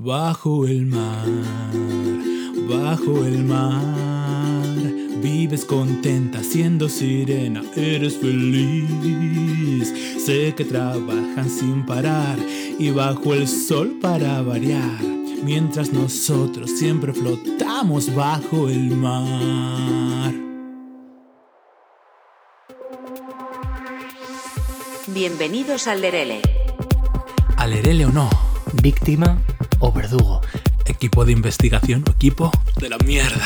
Bajo el mar, bajo el mar, vives contenta siendo sirena, eres feliz. Sé que trabajan sin parar y bajo el sol para variar, mientras nosotros siempre flotamos bajo el mar. Bienvenidos al Lerele. Alerele o no, víctima o verdugo. equipo de investigación o equipo de la mierda.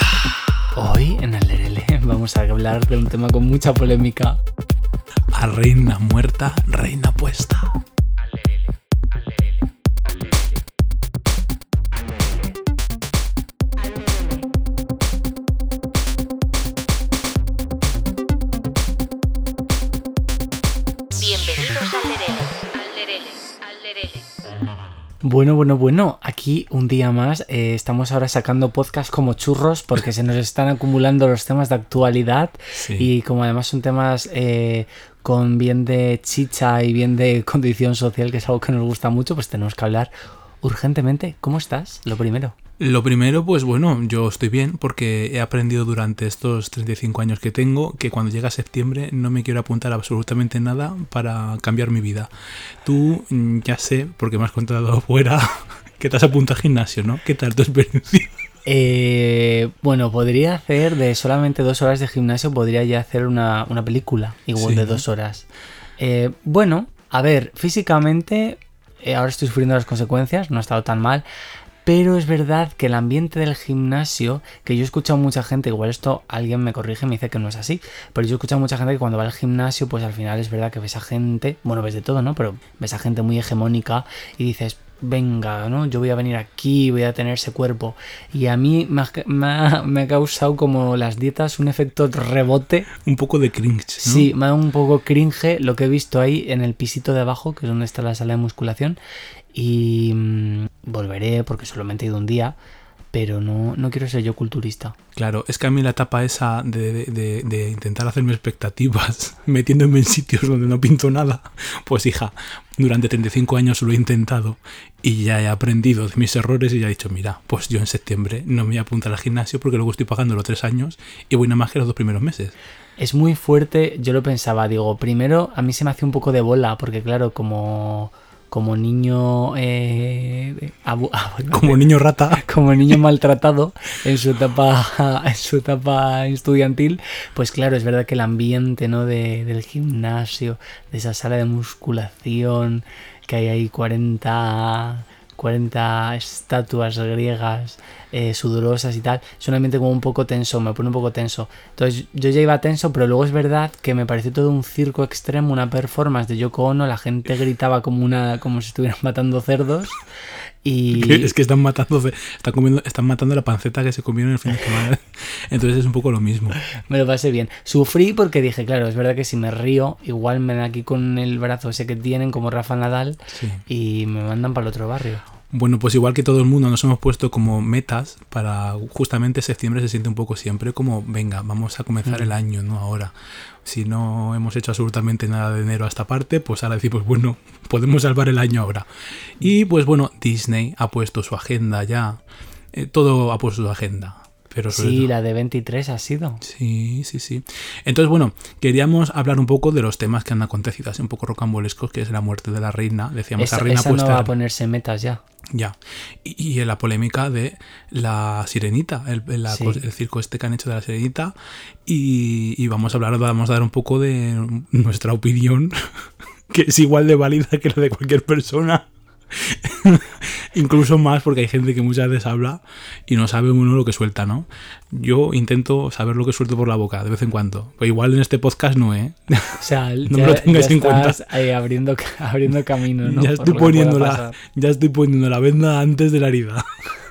Hoy en el Lerele vamos a hablar de un tema con mucha polémica. A reina muerta, reina puesta. Bueno, bueno, bueno, aquí un día más eh, estamos ahora sacando podcast como churros porque se nos están acumulando los temas de actualidad Sí. y como además son temas eh, con bien de chicha y bien de condición social, que es algo que nos gusta mucho, pues tenemos que hablar urgentemente. ¿Cómo estás? Lo primero. Lo primero, pues bueno, yo estoy bien porque he aprendido durante estos 35 años que tengo que cuando llega septiembre no me quiero apuntar absolutamente nada para cambiar mi vida. Tú mm, ya sé, porque me has contado fuera, que te has apuntado al gimnasio, ¿no? ¿Qué tal tu experiencia? Eh, bueno, podría hacer de solamente dos horas de gimnasio, podría ya hacer una, una película, igual Sí. de dos horas. Eh, bueno, a ver, físicamente eh, ahora estoy sufriendo las consecuencias, no ha estado tan mal, pero es verdad que el ambiente del gimnasio, que yo he escuchado mucha gente, igual esto alguien me corrige y me dice que no es así, pero yo he escuchado mucha gente que cuando va al gimnasio, pues al final es verdad que ves a gente, bueno, ves de todo, ¿no? Pero ves a gente muy hegemónica y dices, venga, ¿no? Yo voy a venir aquí, voy a tener ese cuerpo. Y a mí me ha, me ha- me ha causado como las dietas un efecto rebote. Un poco de cringe, ¿no? Sí, me da un poco cringe lo que he visto ahí en el pisito de abajo, que es donde está la sala de musculación. Y mm, volveré porque solamente he ido un día, pero no, no quiero ser yo culturista. Claro, es que a mí la etapa esa de, de- de intentar hacerme expectativas, metiéndome en sitios donde no pinto nada, pues hija, durante 35 años lo he intentado y ya he aprendido de mis errores y ya he dicho, mira, pues yo en septiembre no me voy a apuntar al gimnasio porque luego estoy pagando los tres años y voy nada más que los dos primeros meses. Es muy fuerte, yo lo pensaba, digo, primero a mí se me hace un poco de bola, porque claro, como, como niño... eh, ah, Como niño rata, como niño maltratado en su etapa en su etapa estudiantil pues claro es verdad que el ambiente no de, del gimnasio de esa sala de musculación que hay ahí 40 40 estatuas griegas eh, sudorosas y tal es un ambiente como un poco tenso me pone un poco tenso entonces yo ya iba tenso pero luego es verdad que me pareció todo un circo extremo una performance de Yoko Ono la gente gritaba como una como si estuvieran matando cerdos y es que están matando, están, comiendo, están matando la panceta que se comieron el fin de semana. Entonces es un poco lo mismo. Me lo pasé bien. Sufrí porque dije, claro, es verdad que si me río, igual me dan aquí con el brazo ese que tienen, como Rafa Nadal, Sí. y me mandan para el otro barrio. Bueno, pues igual que todo el mundo nos hemos puesto como metas para justamente septiembre se siente un poco siempre como, venga, vamos a comenzar el año, ¿no? Ahora, si no hemos hecho absolutamente nada de enero a esta parte, pues ahora decimos, bueno, podemos salvar el año ahora. Y pues bueno, Disney ha puesto su agenda ya, eh, todo ha puesto su agenda. Pero Sí, todo- la de 23 ha sido. Sí, sí, sí. Entonces, bueno, queríamos hablar un poco de los temas que han acontecido, así un poco rocambolescos, que es la muerte de la reina. Decíamos, Esa, la reina esa no va a ponerse metas ya. ya. Y, y la polémica de la sirenita, el, la Sí. el circo este que han hecho de la sirenita. Y, y vamos a hablar, vamos a dar un poco de nuestra opinión, que es igual de válida que la de cualquier persona. Incluso más porque hay gente que muchas veces habla y no sabe uno lo que suelta, ¿no? Yo intento saber lo que suelto por la boca de vez en cuando. Pues igual en este podcast no, ¿eh? O sea, No ya, me lo tengáis ya en cuenta. ahí abriendo, abriendo camino, ¿no? ya, estoy poniendo la, ya estoy poniendo la venda antes de la herida.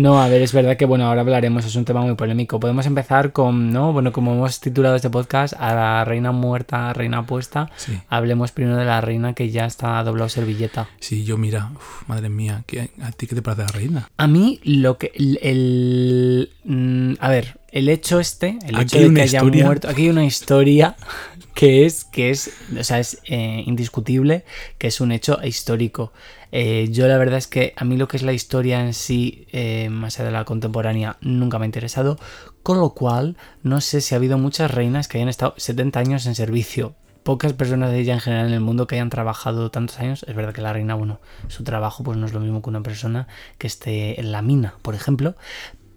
No, a ver, es verdad que bueno, ahora hablaremos, es un tema muy polémico. Podemos empezar con, ¿no? Bueno, como hemos titulado este podcast, a la reina muerta, reina puesta. Sí. Hablemos primero de la reina que ya está doblado servilleta. Sí, yo mira, uf, madre mía, ¿qué- ¿a ti qué te parece la reina? A mí lo que el, el- mm, a ver, el hecho este, el hecho de que haya historia. muerto, aquí hay una historia que es, que es, o sea, es eh, indiscutible que es un hecho histórico. Eh, yo la verdad es que a mí lo que es la historia en sí, eh, más allá de la contemporánea, nunca me ha interesado, con lo cual no sé si ha habido muchas reinas que hayan estado 70 años en servicio. Pocas personas de ella en general en el mundo que hayan trabajado tantos años. Es verdad que la reina, bueno, su trabajo pues no es lo mismo que una persona que esté en la mina, por ejemplo,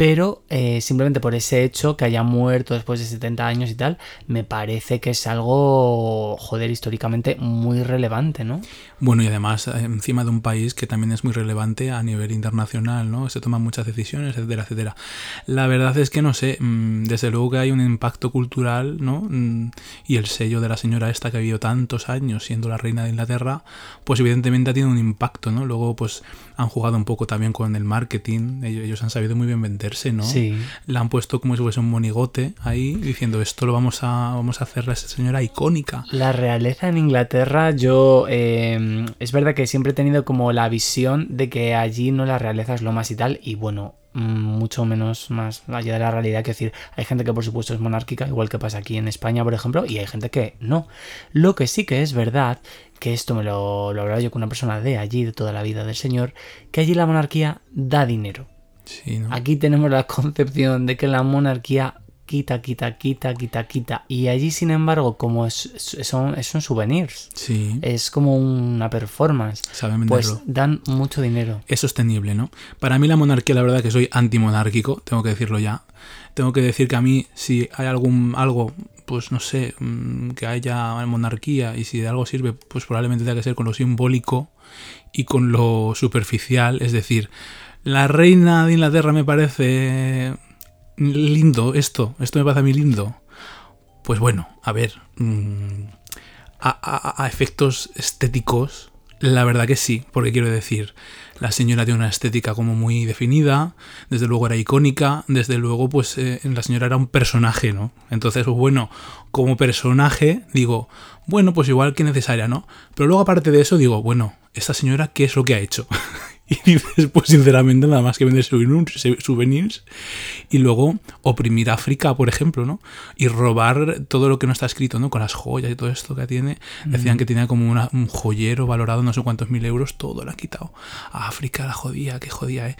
pero eh, simplemente por ese hecho que haya muerto después de 70 años y tal, me parece que es algo, joder, históricamente muy relevante, ¿no? Bueno, y además eh, encima de un país que también es muy relevante a nivel internacional, ¿no? Se toman muchas decisiones, etcétera, etcétera. La verdad es que no sé, mm, desde luego que hay un impacto cultural, ¿no? Mm, y el sello de la señora esta que ha vivido tantos años siendo la reina de Inglaterra, pues evidentemente ha tenido un impacto, ¿no? Luego pues han jugado un poco también con el marketing, ellos, ellos han sabido muy bien vender ¿no? Sí. La han puesto como si fuese un monigote ahí, diciendo esto lo vamos a, vamos a hacer a esa señora icónica. La realeza en Inglaterra, yo eh, es verdad que siempre he tenido como la visión de que allí no la realeza es lo más y tal, y bueno, mucho menos más allá de la realidad que decir hay gente que por supuesto es monárquica igual que pasa aquí en España por ejemplo y hay gente que no lo que sí que es verdad que esto me lo, lo hablaba yo con una persona de allí de toda la vida del señor que allí la monarquía da dinero Sí, ¿no? Aquí tenemos la concepción de que la monarquía quita, quita, quita, quita, quita. Y allí, sin embargo, como es, son, son souvenirs, Sí, es como una performance, saben pues dan mucho dinero. es sostenible, ¿no? Para mí la monarquía, la verdad que soy antimonárquico, tengo que decirlo ya. Tengo que decir que a mí, si hay algún algo, pues no sé, mm, que haya monarquía y si de algo sirve, pues probablemente tenga que ser con lo simbólico y con lo superficial. Es decir, la reina de Inglaterra me parece lindo esto, esto me parece a mí lindo. Pues bueno, a ver, mm, a, efectos estéticos, la verdad que sí, porque quiero decir, la señora tiene una estética como muy definida, desde luego era icónica, desde luego pues eh, la señora era un personaje, ¿no? Entonces, pues bueno, como personaje digo, bueno, pues igual que necesaria, ¿no? Pero luego aparte de eso digo, bueno, esta señora, ¿qué es lo que ha hecho? y dices, pues sinceramente nada más que vender souvenirs y luego oprimir África, por ejemplo, ¿no? Y robar todo lo que no está escrito, ¿no? Con las joyas y todo esto que tiene. Decían que tenía como una- un joyero valorado no sé cuántos mil euros, todo lo ha quitado. A África la jodía, que jodía, ¿eh?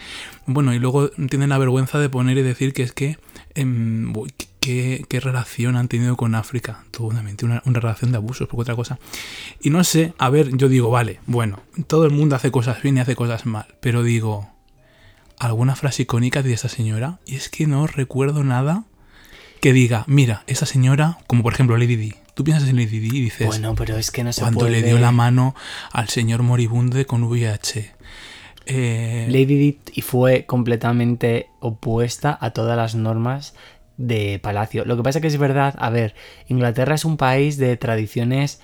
Bueno, y luego tienen la vergüenza de poner y decir que es que... em, ¿Qué, qué relación han tenido con África? Todo una una, una relación de abusos, poco otra cosa. Y no sé, a ver, yo digo, vale, bueno, todo el mundo hace cosas bien y hace cosas mal, pero digo, alguna frase icónica de esa señora y es que no recuerdo nada que diga, mira, esa señora, como por ejemplo Lady Di, tú piensas en Lady Di y dices, Bueno, pero es que no se cuando puede... le dio la mano al señor moribunde con VIH. Eh, Lady Di fue completamente opuesta a todas las normas de palacio. Lo que pasa que es verdad, a ver, Inglaterra es un país de tradiciones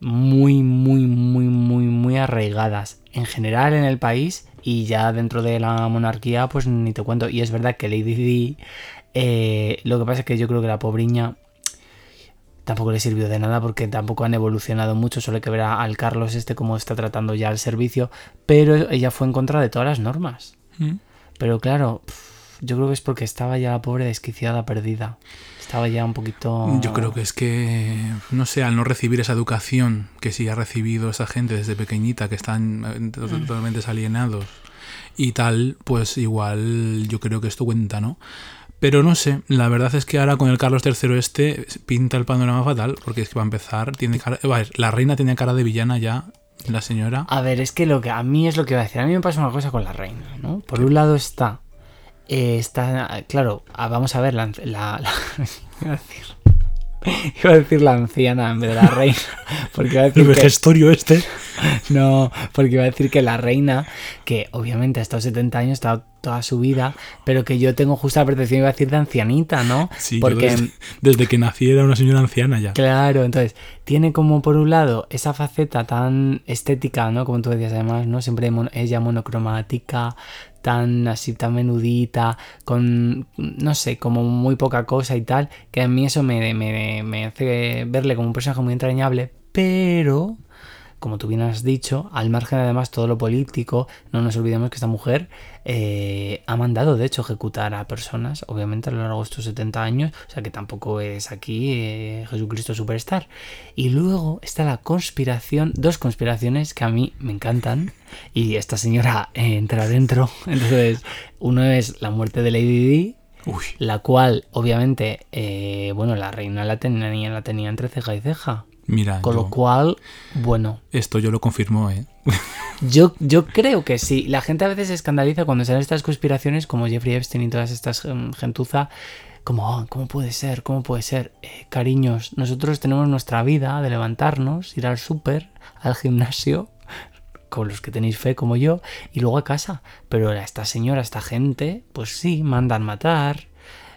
muy, muy, muy, muy, muy arraigadas. En general en el país y ya dentro de la monarquía, pues ni te cuento. Y es verdad que Lady Di, eh, lo que pasa es que yo creo que la pobriña tampoco le sirvió de nada porque tampoco han evolucionado mucho. Solo hay que ver a- al Carlos este cómo está tratando ya el servicio. Pero ella fue en contra de todas las normas. ¿Mm? Pero claro, yo creo que es porque estaba ya la pobre desquiciada, perdida. Estaba ya un poquito... Yo creo que es que, no sé, al no recibir esa educación que sí ha recibido esa gente desde pequeñita, que están eh, to- totalmente alienados y tal, pues igual yo creo que esto cuenta, ¿no? Pero no sé, la verdad es que ahora con el Carlos III este pinta el panorama fatal, porque es que va a empezar, tiene cara, a ver, la reina tenía cara de villana ya, la señora. A ver, es que lo que a mí es lo que va a decir. A mí me pasa una cosa con la reina, ¿no? Por un lado está... eh, está, claro, ah, vamos a ver la... la- la- iba, a decir, iba a decir la anciana en vez de la reina. Porque iba a decir El que- vejestorio este. No, porque iba a decir que la reina, que obviamente ha estado 70 años, ha estado toda su vida, pero que yo tengo justa la percepción, iba a decir de ancianita, ¿no? Sí, porque, desde, desde que nací era una señora anciana ya. claro, entonces, tiene como por un lado esa faceta tan estética, ¿no? Como tú decías además, ¿no? Siempre mon- ella monocromática, tan así, tan menudita, con, no sé, como muy poca cosa y tal, que a mí eso me, me, me hace verle como un personaje muy entrañable, pero como tú bien has dicho, al margen además todo lo político, no nos olvidemos que esta mujer eh, ha mandado de hecho ejecutar a personas, obviamente a lo largo de estos 70 años, o sea que tampoco es aquí eh, Jesucristo Superstar. Y luego está la conspiración, dos conspiraciones que a mí me encantan, y esta señora eh, entra dentro. Entonces, uno es la muerte de Lady Di, Uy, la cual obviamente, eh, bueno, la reina la tenía, la tenía entre ceja y ceja. Mira, Con yo- lo cual, bueno, esto yo lo confirmo, ¿eh? yo, yo creo que sí. La gente a veces se escandaliza cuando salen estas conspiraciones como Jeffrey Epstein y todas estas em, gentuza. Como, "Ah, ¿cómo puede ser? ¿Cómo puede ser? Eh, cariños, nosotros tenemos nuestra vida de levantarnos, ir al súper, al gimnasio, con los que tenéis fe como yo, y luego a casa. Pero esta señora, esta gente, pues sí, mandan matar,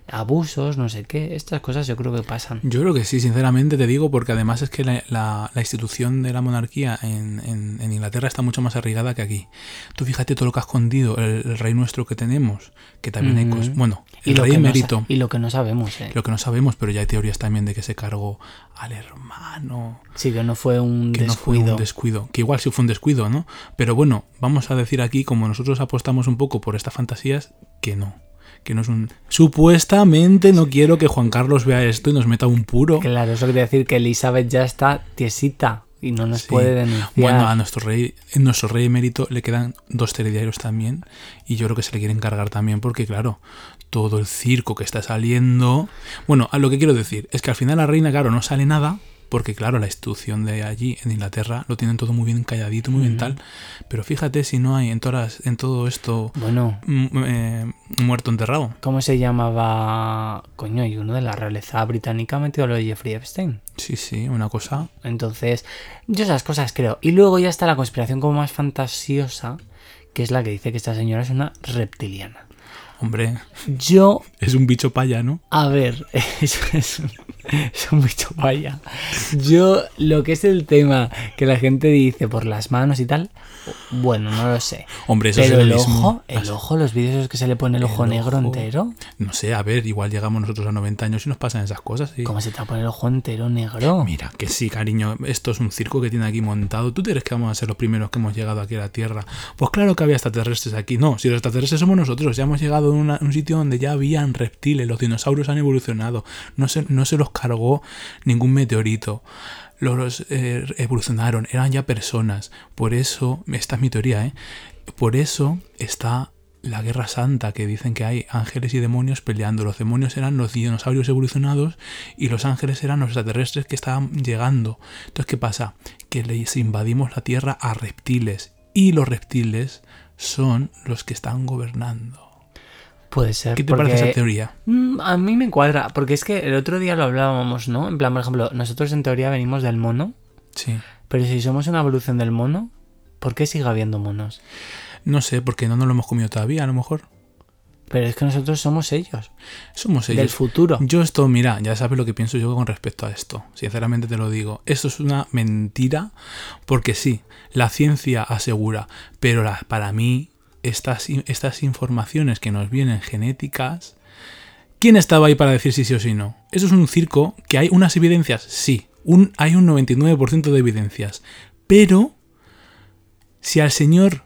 abusos, no sé qué. Estas cosas yo creo que pasan. Yo creo que sí, sinceramente te digo, porque además es que la, la- la institución de la monarquía en, en- en Inglaterra está mucho más arraigada que aquí. Tú fíjate todo lo que ha escondido el, el rey nuestro que tenemos, que también hay cosas... Bueno, Y el lo, rey que emérito, y lo que no sabemos, ¿eh? lo que no sabemos, pero ya hay teorías también de que se cargó al hermano, Sí, que no fue un que no fue un descuido, que igual sí fue un descuido, ¿no? Pero bueno, vamos a decir aquí, como nosotros apostamos un poco por estas fantasías, que no. Que no es un. Supuestamente no quiero que Juan Carlos vea esto y nos meta un puro. Claro, eso quiere decir que Elizabeth ya está tiesita y no nos Sí. puede denunciar. Bueno, a nuestro rey, en nuestro rey emérito le quedan dos telediarios también. Y yo creo que se le quieren cargar también, porque claro, todo el circo que está saliendo. Bueno, a lo que quiero decir es que al final la reina, claro, no sale nada. Porque claro, la institución de allí en Inglaterra lo tienen todo muy bien calladito, muy bien tal. Pero fíjate si no hay en, todas, en todo esto Bueno, mm, eh, muerto enterrado. ¿cómo se llamaba? Coño, hay uno de la realeza británica metido a lo de Jeffrey Epstein. Sí, sí, una cosa. Entonces, yo esas cosas creo. Y luego ya está la conspiración como más fantasiosa, que es la que dice que esta señora es una reptiliana. Hombre, Yo es un bicho paya, ¿no? A ver, es un, es un bicho vaya. Yo, lo que es el tema que la gente dice por las manos y tal, bueno, no lo sé. Hombre, eso Pero es el ojo, el ojo, los vídeos que se le pone el El ojo negro ojo. entero. No sé, a ver, igual llegamos nosotros a 90 años y nos pasan esas cosas. ¿Cómo se te va a poner el ojo entero negro? Mira, que sí, cariño, esto es un circo que tiene aquí montado. ¿Tú crees que vamos a ser los primeros que hemos llegado aquí a la Tierra? Pues claro que había extraterrestres aquí. No, si los extraterrestres somos nosotros, ya hemos llegado a una- un sitio donde ya habían reptiles, los dinosaurios han evolucionado, no se, no se los cargó ningún meteorito. Los eh, evolucionaron, eran ya personas. Por eso, esta es mi teoría, ¿eh? Por eso está la guerra santa, que dicen que hay ángeles y demonios peleando. Los demonios eran los dinosaurios evolucionados y los ángeles eran los extraterrestres que estaban llegando. Entonces, ¿qué pasa? Que les invadimos la Tierra a reptiles y los reptiles son los que están gobernando. Puede ser. ¿Qué te parece esa teoría? Mm, A mí me cuadra, porque es que el otro día lo hablábamos, ¿no? En plan, por ejemplo, nosotros en teoría venimos del mono, Sí. pero si somos una evolución del mono, ¿por qué sigue habiendo monos? No sé, porque no nos lo hemos comido todavía, a lo mejor. Pero es que nosotros somos ellos, Somos del ellos. futuro. Yo esto, mira, ya sabes lo que pienso yo con respecto a esto. Sinceramente te lo digo. Esto es una mentira porque sí, la ciencia asegura, pero la- para mí estas, estas informaciones que nos vienen genéticas, ¿quién estaba ahí para decir si sí o si no? Eso es un circo que hay unas evidencias, sí, un, hay un 99% de evidencias, pero si al señor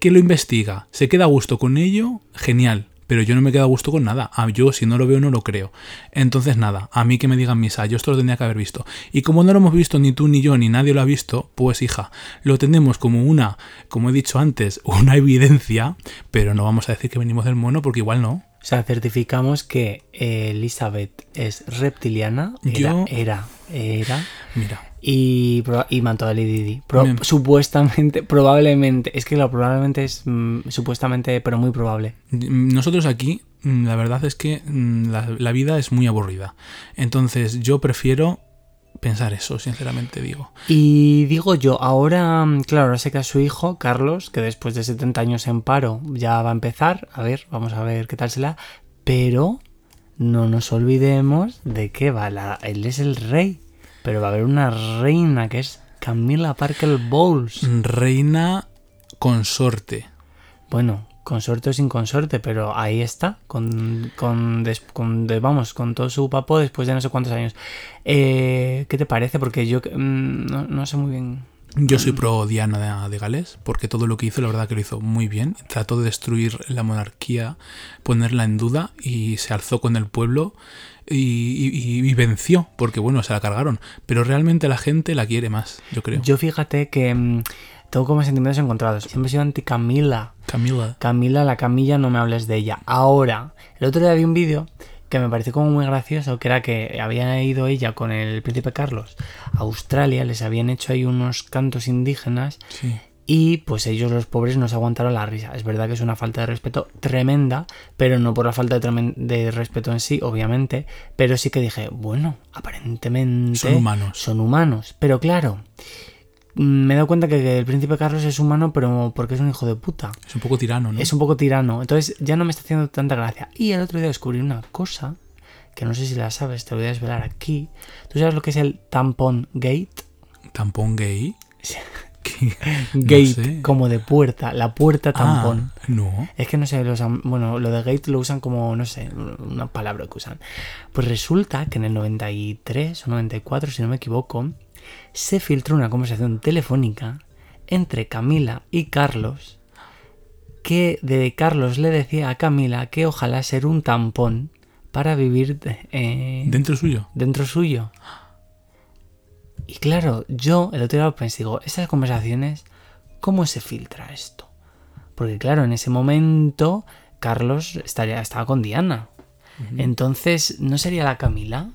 que lo investiga se queda a gusto con ello, genial. Pero yo no me quedo a gusto con nada. Yo, si no lo veo, no lo creo. Entonces, nada, a mí que me digan misa, yo esto lo tendría que haber visto. Y como no lo hemos visto ni tú, ni yo, ni nadie lo ha visto, pues hija, lo tenemos como una, como he dicho antes, una evidencia, pero no vamos a decir que venimos del mono porque igual no. O sea, certificamos que Elizabeth es reptiliana. Era, Yo- era, era. Mira, Y, y mató a Lady Di. Pro- Me- Supuestamente, probablemente. Es que lo probablemente es mm, supuestamente, pero muy probable. nosotros aquí, mm, la verdad es que mm, la, la vida es muy aburrida. Entonces, yo prefiero pensar eso, sinceramente digo. Y digo yo, ahora, claro, ahora sé que a su hijo, Carlos, que después de 70 años en paro ya va a empezar. A ver, vamos a ver qué tal se la. Pero no nos olvidemos de que va la, él es el rey. Pero va a haber una reina que es Camila Parker Bowles. Reina consorte. Bueno, consorte o sin consorte, pero ahí está, con, con, des- con de- vamos, con todo su papo después de no sé cuántos años. Eh, ¿Qué te parece? Porque yo mm, no, no sé muy bien. Yo soy pro Diana de, de Gales, porque todo lo que hizo, la verdad que lo hizo muy bien. Trató de destruir la monarquía, ponerla en duda y se alzó con el pueblo y, y- y venció, porque bueno, se la cargaron. Pero realmente la gente la quiere más, yo creo. Yo fíjate que mm, tengo como sentimientos encontrados. Siempre he sido anti Camila. Camila. Camila, la Camilla, no me hables de ella. Ahora, el otro día vi un vídeo que me pareció como muy gracioso, que era que había ido ella con el príncipe Carlos a Australia, les habían hecho ahí unos cantos indígenas Sí. Y pues ellos los pobres no se aguantaron la risa. Es verdad que es una falta de respeto tremenda, pero no por la falta de, de respeto en sí, obviamente, pero sí que dije, bueno, aparentemente Son humanos. son humanos. Pero claro, mm, me he dado cuenta que el príncipe Carlos es humano, pero porque es un hijo de puta. Es un poco tirano, ¿no? Es un poco tirano. Entonces ya no me está haciendo tanta gracia. Y el otro día descubrí una cosa que no sé si la sabes, te lo voy a desvelar aquí. ¿Tú sabes lo que es el tampón gate? Tampón gay. ¿Qué? Gate, sé. como de puerta, la puerta tampón. Ah, no. Es que no sé, los, am- bueno, lo de gate lo usan como, no sé, una palabra que usan. Pues resulta que en el 93 o 94, si no me equivoco, se filtró una conversación telefónica entre Camila y Carlos, que de Carlos le decía a Camila que ojalá ser un tampón para vivir eh, Dentro suyo. dentro suyo. Y claro, yo el otro día pensé, digo, estas conversaciones, ¿cómo se filtra esto? Porque claro, en ese momento Carlos estaría, estaba con Diana. Entonces, ¿no sería la Camila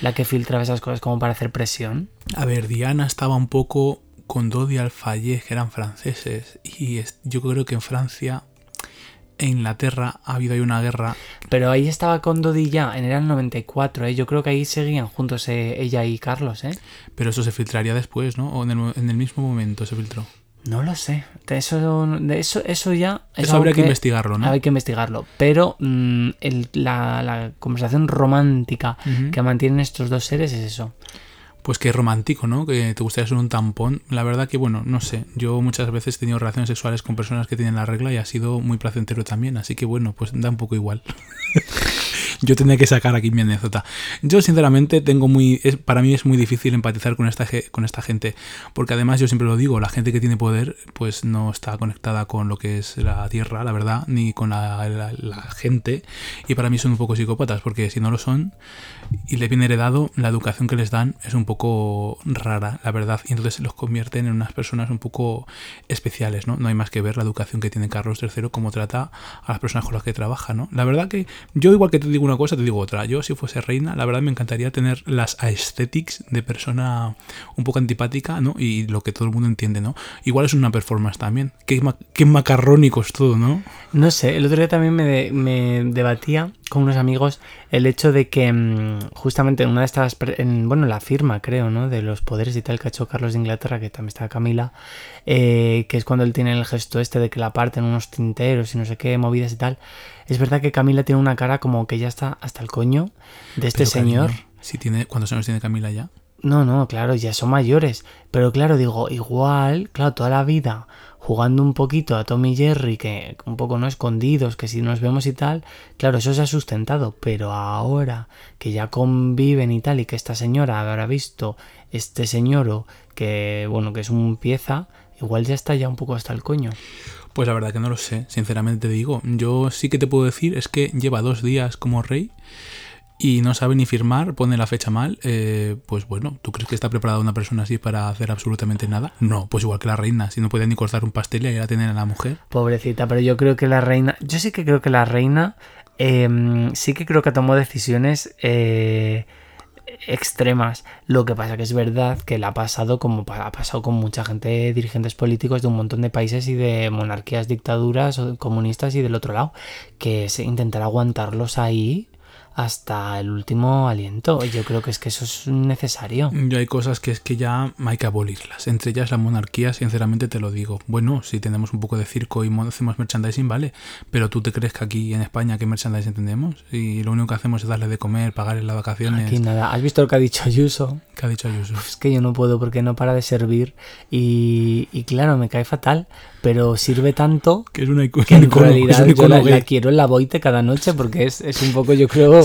la que filtraba esas cosas como para hacer presión? A ver, Diana estaba un poco con Dodi Alfayet, que eran franceses. Y yo creo que en Francia e Inglaterra ha habido ahí una guerra. Pero ahí estaba con Dodi ya, en el 94, ¿eh? Yo creo que ahí seguían juntos eh, ella y Carlos, ¿eh? Pero eso se filtraría después, ¿no? O en el, en el mismo momento se filtró. No lo sé. De eso, eso, eso ya... es Eso habría que investigarlo, ¿no? Hay que investigarlo. Pero mm, el- la, la conversación romántica que mantienen estos dos seres es eso. Pues qué romántico, ¿no? Que te gustaría ser un tampón. La verdad que, bueno, no sé. Yo muchas veces he tenido relaciones sexuales con personas que tienen la regla y ha sido muy placentero también. Así que, bueno, pues da un poco igual. Yo tenía que sacar aquí mi anécdota. Yo, sinceramente, tengo muy. para mí es muy difícil empatizar con esta, con esta gente. Porque además, yo siempre lo digo, la gente que tiene poder, pues no está conectada con lo que es la tierra, la verdad, ni con la, la- la gente. Y para mí son un poco psicópatas, porque si no lo son, y le viene heredado, la educación que les dan es un poco rara, la verdad, y entonces los convierten en unas personas un poco especiales, ¿no? No hay más que ver la educación que tiene Carlos III, cómo trata a las personas con las que trabaja, ¿no? La verdad que yo igual que te digo una cosa, te digo otra. Yo si fuese reina, la verdad me encantaría tener las aesthetics de persona un poco antipática, ¿no? Y lo que todo el mundo entiende, ¿no? Igual es una performance también. Qué, qué macarrónico es todo, ¿no? No sé, el otro día también me, de- me debatía con unos amigos el hecho de que mm, justamente en una de estas, en, bueno, la firma creo, ¿no? De los poderes y tal que ha hecho Carlos de Inglaterra, que también está Camila, eh, que es cuando él tiene el gesto este de que la parten unos tinteros y no sé qué, movidas y tal. Es verdad que Camila tiene una cara como que ya está hasta el coño de este Pero, señor. cariño, si tiene, ¿Cuántos años tiene Camila ya? No, no, claro, ya son mayores. Pero claro, digo, igual, claro, toda la vida jugando un poquito a Tommy y Jerry, que un poco no escondidos, que si nos vemos y tal, claro, eso se ha sustentado. Pero ahora que ya conviven y tal, y que esta señora habrá visto este señor que, bueno, que es un pieza, igual ya está ya un poco hasta el coño. Pues la verdad que no lo sé, sinceramente te digo. Yo sí que te puedo decir es que lleva dos días como rey y no sabe ni firmar, pone la fecha mal. eh, pues bueno, ¿tú crees que está preparada una persona así para hacer absolutamente nada? No, pues igual que la reina, si no puede ni cortar un pastel y ya tener a la mujer. Pobrecita, pero yo creo que la reina. Yo sí que creo que la reina. eh, sí que creo que tomó decisiones eh, extremas. Lo que pasa que es verdad que la ha pasado como ha pasado con mucha gente, dirigentes políticos de un montón de países y de monarquías, dictaduras comunistas y del otro lado, que es intentar aguantarlos ahí hasta el último aliento. Yo creo que es que eso es necesario. Yo hay cosas que es que ya hay que abolirlas. Entre ellas la monarquía, sinceramente te lo digo. Bueno, si tenemos un poco de circo y mo- hacemos merchandising, vale. Pero tú te crees que aquí en España qué merchandising tenemos? Y lo único que hacemos es darle de comer, pagarle las vacaciones. Aquí nada. ¿Has visto lo que ha dicho Ayuso? ¿Qué ha dicho Ayuso? es que yo no puedo porque no para de servir y, y claro, me cae fatal pero sirve tanto Que es una que en icono- realidad yo la, quiero en la boite cada noche porque es, es un poco, yo creo,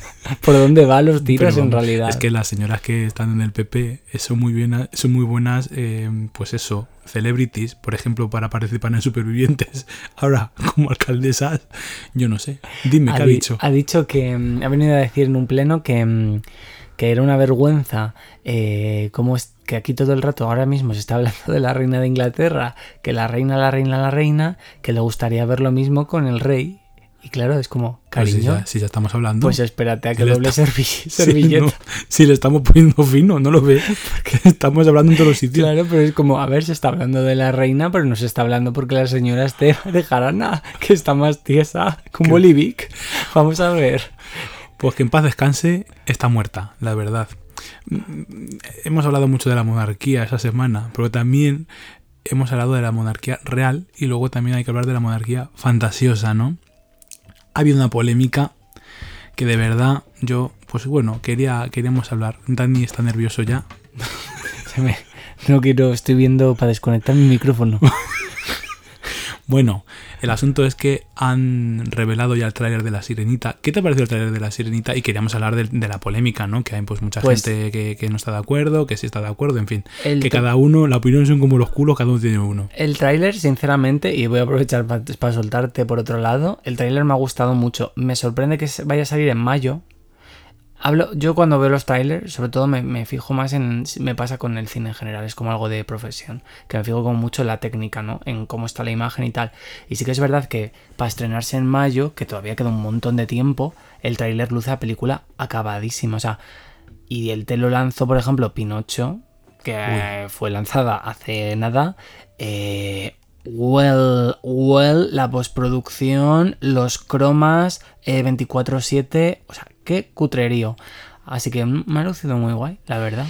por dónde van los tiros en realidad. Es que las señoras que están en el PP son muy buenas, son muy buenas, eh, pues eso, celebrities, por ejemplo, para participar en Supervivientes. Ahora, como alcaldesas, yo no sé. Dime, ¿qué ha di- dicho? ha dicho que mm, ha venido a decir en un pleno que, mm, que era una vergüenza eh, cómo es que aquí todo el rato ahora mismo se está hablando de la reina de Inglaterra, que la reina, la reina, la reina, que le gustaría ver lo mismo con el rey. Y claro, es como, Pues si cariño, ya, si ya estamos hablando. pues espérate a que le doble está- servilleta. no, si le estamos poniendo fino, no lo ve. Que estamos hablando en todos los sitios. Claro, pero es como, a ver, se está hablando de la reina, pero no se está hablando porque la señora esté de jarana, que está más tiesa, Que- Bolivic. Vamos a ver. Pues que en paz descanse, está muerta, la verdad. Mm, Hemos hablado mucho de la monarquía esa semana, pero también hemos hablado de la monarquía real y luego también hay que hablar de la monarquía fantasiosa, ¿no? Ha habido una polémica que de verdad yo, pues bueno, quería, queríamos hablar. Dani está nervioso ya. Se me- No quiero, estoy viendo para desconectar mi micrófono. Bueno, el asunto es que han revelado ya el tráiler de La Sirenita. ¿Qué te pareció el tráiler de La Sirenita? Y queríamos hablar de, de la polémica, ¿no? Que hay pues mucha Pues- gente que, que no está de acuerdo, que sí está de acuerdo, en fin. Que cada uno, la opinión son como los culos, cada uno tiene uno. el tráiler, sinceramente, y voy a aprovechar para soltarte por otro lado, el tráiler me ha gustado mucho. Me sorprende que vaya a salir en mayo. Hablo, yo cuando veo los trailers, sobre todo me, me fijo más en. Me pasa con el cine en general, es como algo de profesión. Que me fijo como mucho en la técnica, ¿no? En cómo está la imagen y tal. Y sí que es verdad que para estrenarse en mayo, que todavía queda un montón de tiempo, el tráiler luce la película acabadísima. O sea, y el te lo lanzó, por ejemplo, Pinocho, que fue lanzada hace nada. Eh, well, well, la postproducción, los cromas, eh, 24-7, o sea, qué cutrerío. Así que me ha lucido muy guay, la verdad.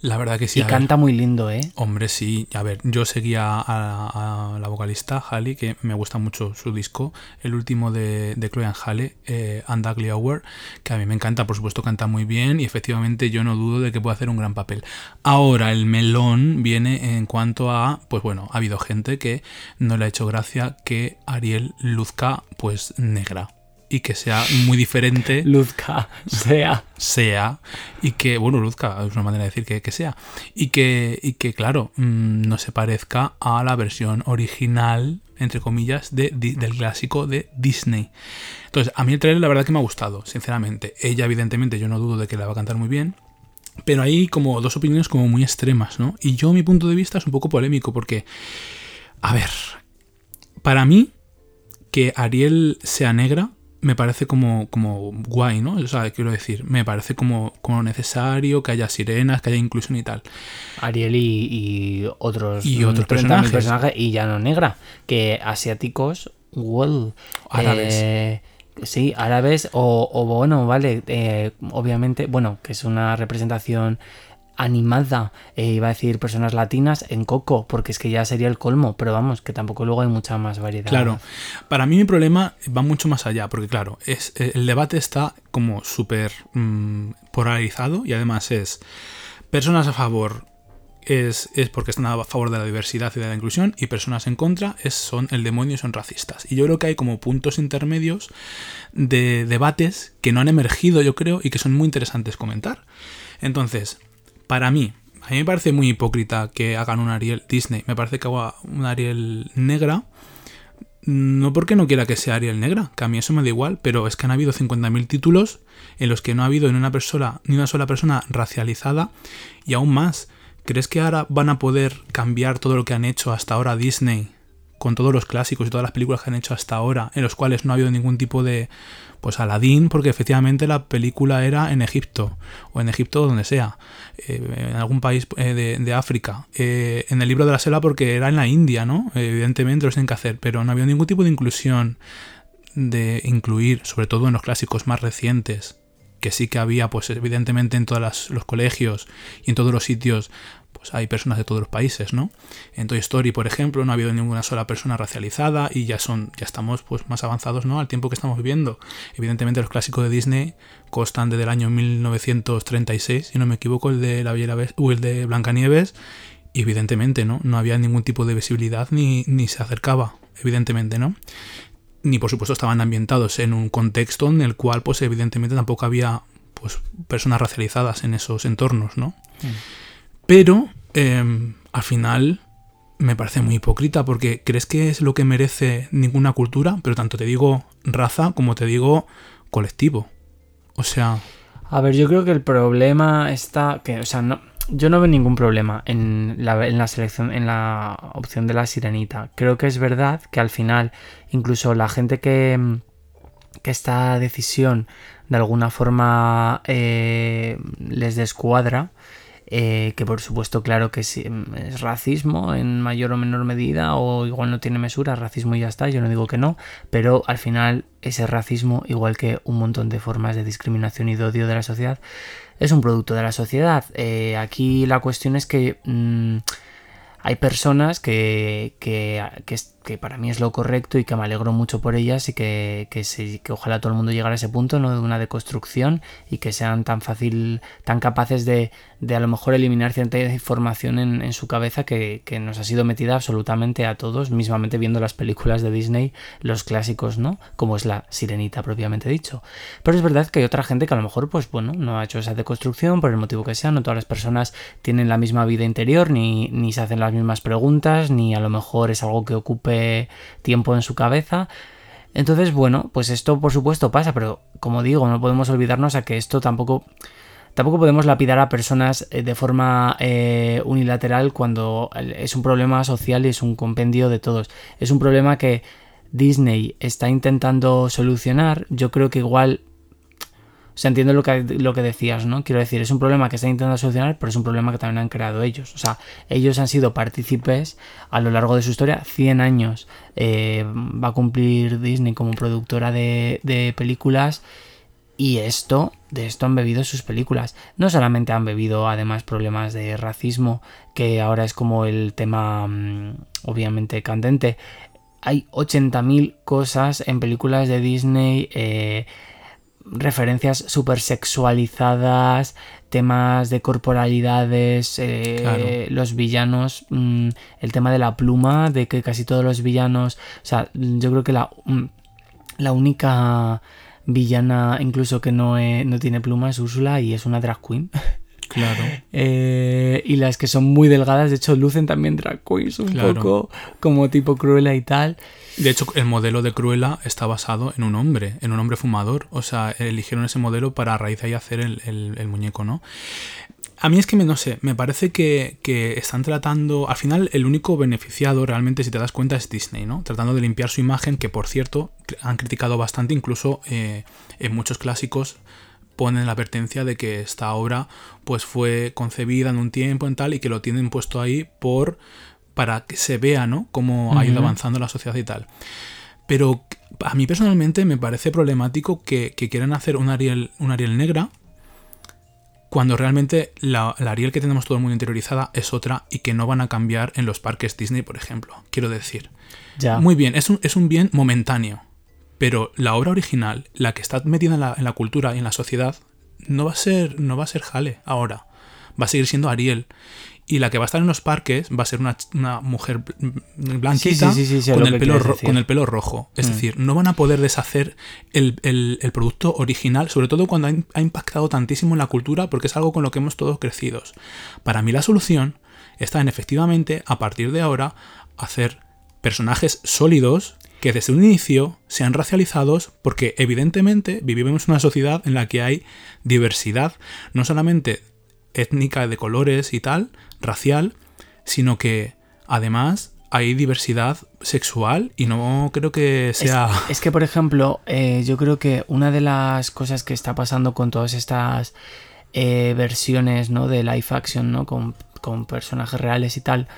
La verdad que sí. y a ver. canta muy lindo, ¿eh? Hombre, sí. A ver, yo seguía a, a la vocalista Halle, que me gusta mucho su disco, el último de, de Chloe Halle, eh, And Ugly Hour, que a mí me encanta, por supuesto canta muy bien y efectivamente yo no dudo de que pueda hacer un gran papel. Ahora, el melón viene en cuanto a, pues bueno, ha habido gente que no le ha hecho gracia que Ariel luzca pues negra y que sea muy diferente Luzca, sea. sea y que, bueno, luzca, es una manera de decir que, que sea, y que, y que claro, mm, no se parezca a la versión original, entre comillas, de, del clásico de Disney. Entonces, a mí el trailer la verdad que me ha gustado, sinceramente. Ella, evidentemente, yo no dudo de que la va a cantar muy bien. Pero hay como dos opiniones como muy extremas, ¿no? Y yo mi punto de vista es un poco polémico porque, a ver, para mí, que Ariel sea negra me parece como, como guay, ¿no? O sea, quiero decir, me parece como, como necesario que haya sirenas, que haya inclusión y tal. Ariel y, y otros, Y otros 30.000 personajes. personajes y ya no negra que asiáticos well, Árabes. eh, sí árabes o, o bueno vale eh, obviamente bueno que es una representación animada eh, iba a decir personas latinas en Coco porque es que ya sería el colmo pero vamos que tampoco luego hay mucha más variedad Claro, para mí mi problema va mucho más allá, porque claro, es, eh, el debate está como súper mm, polarizado y además es personas a favor es, es porque están a favor de la diversidad y de la inclusión y personas en contra es, son el demonio y son racistas. Y yo creo que hay como puntos intermedios de debates que no han emergido, yo creo, y que son muy interesantes comentar. Entonces, para mí, a mí me parece muy hipócrita que hagan un Ariel Disney. Me parece que haga un Ariel negra. No porque no quiera que sea Ariel negra, que a mí eso me da igual, pero es que han habido 50.000 títulos en los que no ha habido ni una, persona, ni una sola persona racializada y aún más. ¿Crees que ahora van a poder cambiar todo lo que han hecho hasta ahora Disney con todos los clásicos y todas las películas que han hecho hasta ahora, en los cuales no ha habido ningún tipo de, pues Aladdin, porque efectivamente la película era en Egipto, o en Egipto donde sea, eh, en algún país eh, de, de África, eh, en el libro de la selva porque era en la India, ¿no? evidentemente lo tienen que hacer, pero no había ningún tipo de inclusión, de incluir, sobre todo en los clásicos más recientes, que sí que había, pues evidentemente en todos los colegios y en todos los sitios, hay personas de todos los países, ¿no? En Toy Story, por ejemplo, no ha habido ninguna sola persona racializada y ya son, ya estamos pues más avanzados, ¿no? Al tiempo que estamos viviendo. Evidentemente los clásicos de Disney constan desde el año 1936, si no me equivoco, el de la Bella o el de Blancanieves Y evidentemente, ¿no? No había ningún tipo de visibilidad ni, ni se acercaba, evidentemente, ¿no? Ni por supuesto estaban ambientados en un contexto en el cual, pues evidentemente tampoco había pues, personas racializadas en esos entornos, ¿no? Pero em, al final me parece muy hipócrita porque crees que es lo que merece ninguna cultura, pero tanto te digo raza como te digo colectivo. O sea, A ver, yo creo que el problema está. Que, o sea, no, yo no veo ningún problema en la, selección, en la opción de la sirenita. Creo que es verdad que al final, incluso la gente que, que esta decisión de alguna forma eh, les descuadra. Eh, que por supuesto, claro que sí, mm, es racismo en mayor o menor medida, o igual no tiene mesura, racismo y ya está, yo no digo que no, pero al final ese racismo, igual que un montón de formas de discriminación y de odio de la sociedad, es un producto de la sociedad. Eh, aquí la cuestión es que mm, hay personas que, que, que, es- que para mí es lo correcto y que me alegro mucho por ellas y que, que, ojalá todo el mundo llegara a ese punto, ¿no? De una deconstrucción y que sean tan fácil, tan capaces de, de a lo mejor eliminar cierta información en, en su cabeza que, que nos ha sido metida absolutamente a todos, mismamente viendo las películas de Disney, los clásicos, ¿no? Como es la sirenita propiamente dicho. Pero es verdad que hay otra gente que a lo mejor, pues bueno, no ha hecho esa deconstrucción por el motivo que sea. No todas las personas tienen la misma vida interior, ni, ni se hacen las mismas preguntas, ni a lo mejor es algo que ocupe tiempo en su cabeza. Entonces, bueno, pues esto por supuesto pasa, pero como digo, no podemos olvidarnos a que esto tampoco Tampoco podemos lapidar a personas eh, de forma eh, unilateral cuando es un problema social y es un compendio de todos. Es un problema que Disney está intentando solucionar. Yo creo que igual... O sea, entiendo lo que, lo que decías, ¿no? Quiero decir, es un problema que está intentando solucionar, pero es un problema que también han creado ellos. O sea, ellos han sido partícipes a lo largo de su historia. 100 años eh, va a cumplir Disney como productora de, de películas. Y esto, de esto han bebido sus películas. No solamente han bebido además problemas de racismo, que ahora es como el tema mm, obviamente candente. Hay 80.000 cosas en películas de Disney, eh, referencias súper sexualizadas, temas de corporalidades, eh, Claro. los villanos, mm, el tema de la pluma, de que casi todos los villanos, o sea, yo creo que la, mm, la única villana incluso que no, eh, no tiene pluma es Úrsula y es una drag queen. claro. Eh, y las que son muy delgadas, de hecho, lucen también drag queens un Claro. poco como tipo Cruella y tal. De hecho, el modelo de Cruella está basado en un hombre, en un hombre fumador. O sea, eligieron ese modelo para a raíz de ahí hacer el, muñeco, ¿no? A mí es que me, no sé, me parece que, que están tratando. Al final, el único beneficiado realmente, si te das cuenta, es Disney, ¿no? Tratando de limpiar su imagen, que por cierto, han criticado bastante, incluso eh, en muchos clásicos ponen la advertencia de que esta obra pues fue concebida en un tiempo en tal y que lo tienen puesto ahí por para que se vea, ¿no? Cómo ha ido avanzando la sociedad y tal. Pero a mí personalmente me parece problemático que, que quieran hacer un Ariel, un Ariel negra cuando realmente la, la Ariel que tenemos todo el mundo interiorizada es otra y que no van a cambiar en los parques Disney, por ejemplo. Quiero decir. Ya. Muy bien, es un, es un bien momentáneo. Pero la obra original, la que está metida en la, en la cultura y en la sociedad, no va a ser, no va a ser Jale ahora. Va a seguir siendo Ariel. Y la que va a estar en los parques va a ser una, una mujer bl- blanquita Sí, sí, sí, sí, sé con, el pelo ro- con el pelo rojo. Es Mm. decir, no van a poder deshacer el, el- el producto original, sobre todo cuando ha, ha impactado tantísimo en la cultura, porque es algo con lo que hemos todos crecido. Para mí la solución está en efectivamente, a partir de ahora, hacer personajes sólidos que desde un inicio sean racializados porque evidentemente vivimos en una sociedad en la que hay diversidad, no solamente étnica de colores y tal, racial, sino que además hay diversidad sexual y no creo que Es, sea... es que, por ejemplo, eh, yo creo que una de las cosas que está pasando con todas estas eh, versiones ¿no? de live action, ¿no? Con, con personajes reales y tal,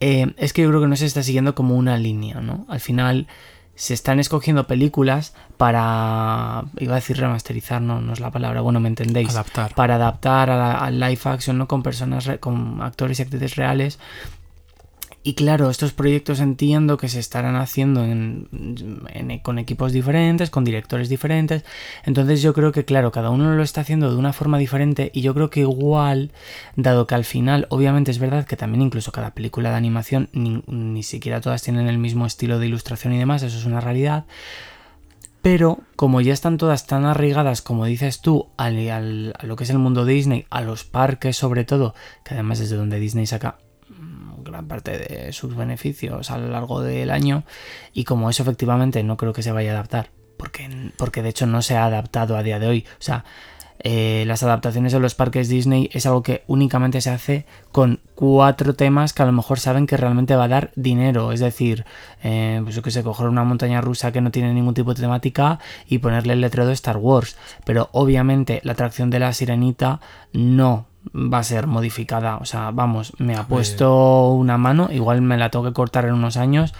eh, es que yo creo que no se está siguiendo como una línea, ¿no? Al final se están escogiendo películas para, iba a decir remasterizar, no, no es la palabra, bueno, me entendéis, Adaptar. para adaptar al live action, ¿no? Con personas, re- con actores y actrices reales Y claro, estos proyectos entiendo que se estarán haciendo en, con equipos diferentes, con directores diferentes. Entonces yo creo que, claro, cada uno lo está haciendo de una forma diferente y yo creo que igual, dado que al final, obviamente es verdad que también incluso cada película de animación, ni, ni siquiera todas tienen el mismo estilo de ilustración y demás, eso es una realidad. Pero como ya están todas tan arraigadas, como dices tú, al- a lo que es el mundo Disney, a los parques sobre todo, que además es de donde Disney saca gran parte de sus beneficios a lo largo del año, y como eso efectivamente no creo que se vaya a adaptar, porque, porque de hecho no se ha adaptado a día de hoy. O sea, eh, las adaptaciones de los parques Disney es algo que únicamente se hace con cuatro temas que a lo mejor saben que realmente va a dar dinero. Es decir, eh, pues yo que sé, coger una montaña rusa que no tiene ningún tipo de temática y ponerle el letrero de Star Wars. Pero obviamente la atracción de la sirenita no va a ser modificada. O sea, vamos, me ha puesto una mano, igual me la tengo que cortar en unos años,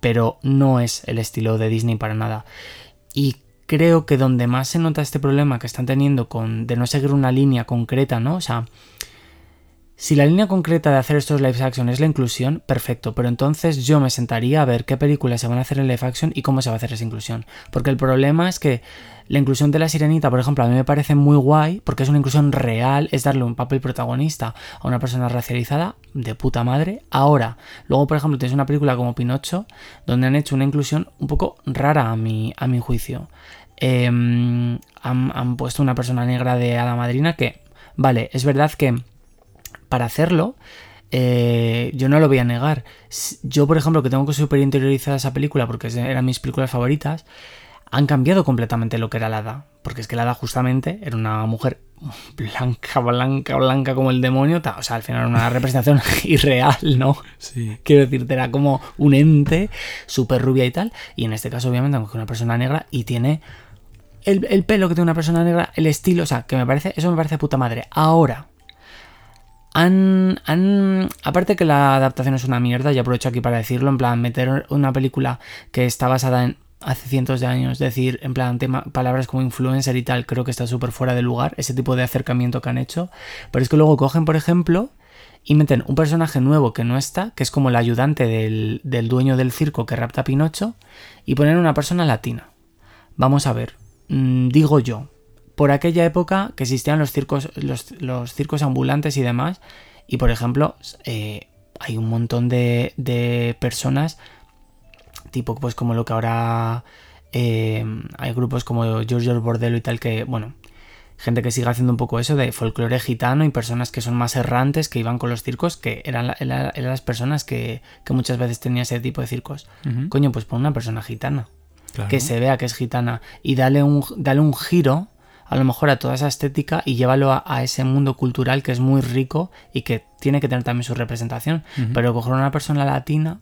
pero no es el estilo de Disney para nada. Y creo que donde más se nota este problema que están teniendo con de no seguir una línea concreta, ¿no? O sea, si la línea concreta de hacer estos live action es la inclusión, perfecto, pero entonces yo me sentaría a ver qué películas se van a hacer en live action y cómo se va a hacer esa inclusión. Porque el problema es que la inclusión de la sirenita, por ejemplo, a mí me parece muy guay porque es una inclusión real, es darle un papel protagonista a una persona racializada de puta madre. Ahora, luego, por ejemplo, tienes una película como Pinocho donde han hecho una inclusión un poco rara a mi, a mi juicio. Eh, han, puesto una persona negra de hada madrina que, vale, es verdad que para hacerlo, eh, yo no lo voy a negar. Yo, por ejemplo, que tengo que súper interiorizada esa película porque eran mis películas favoritas, han cambiado completamente lo que era la hada. Porque es que la hada justamente era una mujer blanca, blanca, blanca como el demonio. O sea, al final era una representación irreal, ¿no? Sí. Quiero decirte, era como un ente súper rubia y tal. Y en este caso, obviamente, aunque una persona negra y tiene el, el pelo que tiene una persona negra, el estilo, o sea, que me parece, eso me parece puta madre. Ahora, han, han, aparte que la adaptación es una mierda, y aprovecho aquí para decirlo, en plan, meter una película que está basada en hace cientos de años, decir, en plan, tema, palabras como influencer y tal, creo que está súper fuera de lugar, ese tipo de acercamiento que han hecho. Pero es que luego cogen, por ejemplo, y meten un personaje nuevo que no está, que es como el ayudante del, del dueño del circo que rapta a Pinocho, y ponen una persona latina. Vamos a ver, mm, digo yo, por aquella época que existían los circos, los, los circos ambulantes y demás, y por ejemplo, eh, hay un montón de, de personas, tipo pues como lo que ahora eh, hay grupos como Giorgio Bordello y tal, que bueno, gente que sigue haciendo un poco eso de folclore gitano y personas que son más errantes que iban con los circos, que eran, la- era- eran las personas que, que muchas veces tenían ese tipo de circos. Coño, pues pon una persona gitana Claro. que se vea que es gitana y dale un, dale un giro a lo mejor a toda esa estética y llévalo a, a ese mundo cultural que es muy rico y que tiene que tener también su representación. Pero coger una persona latina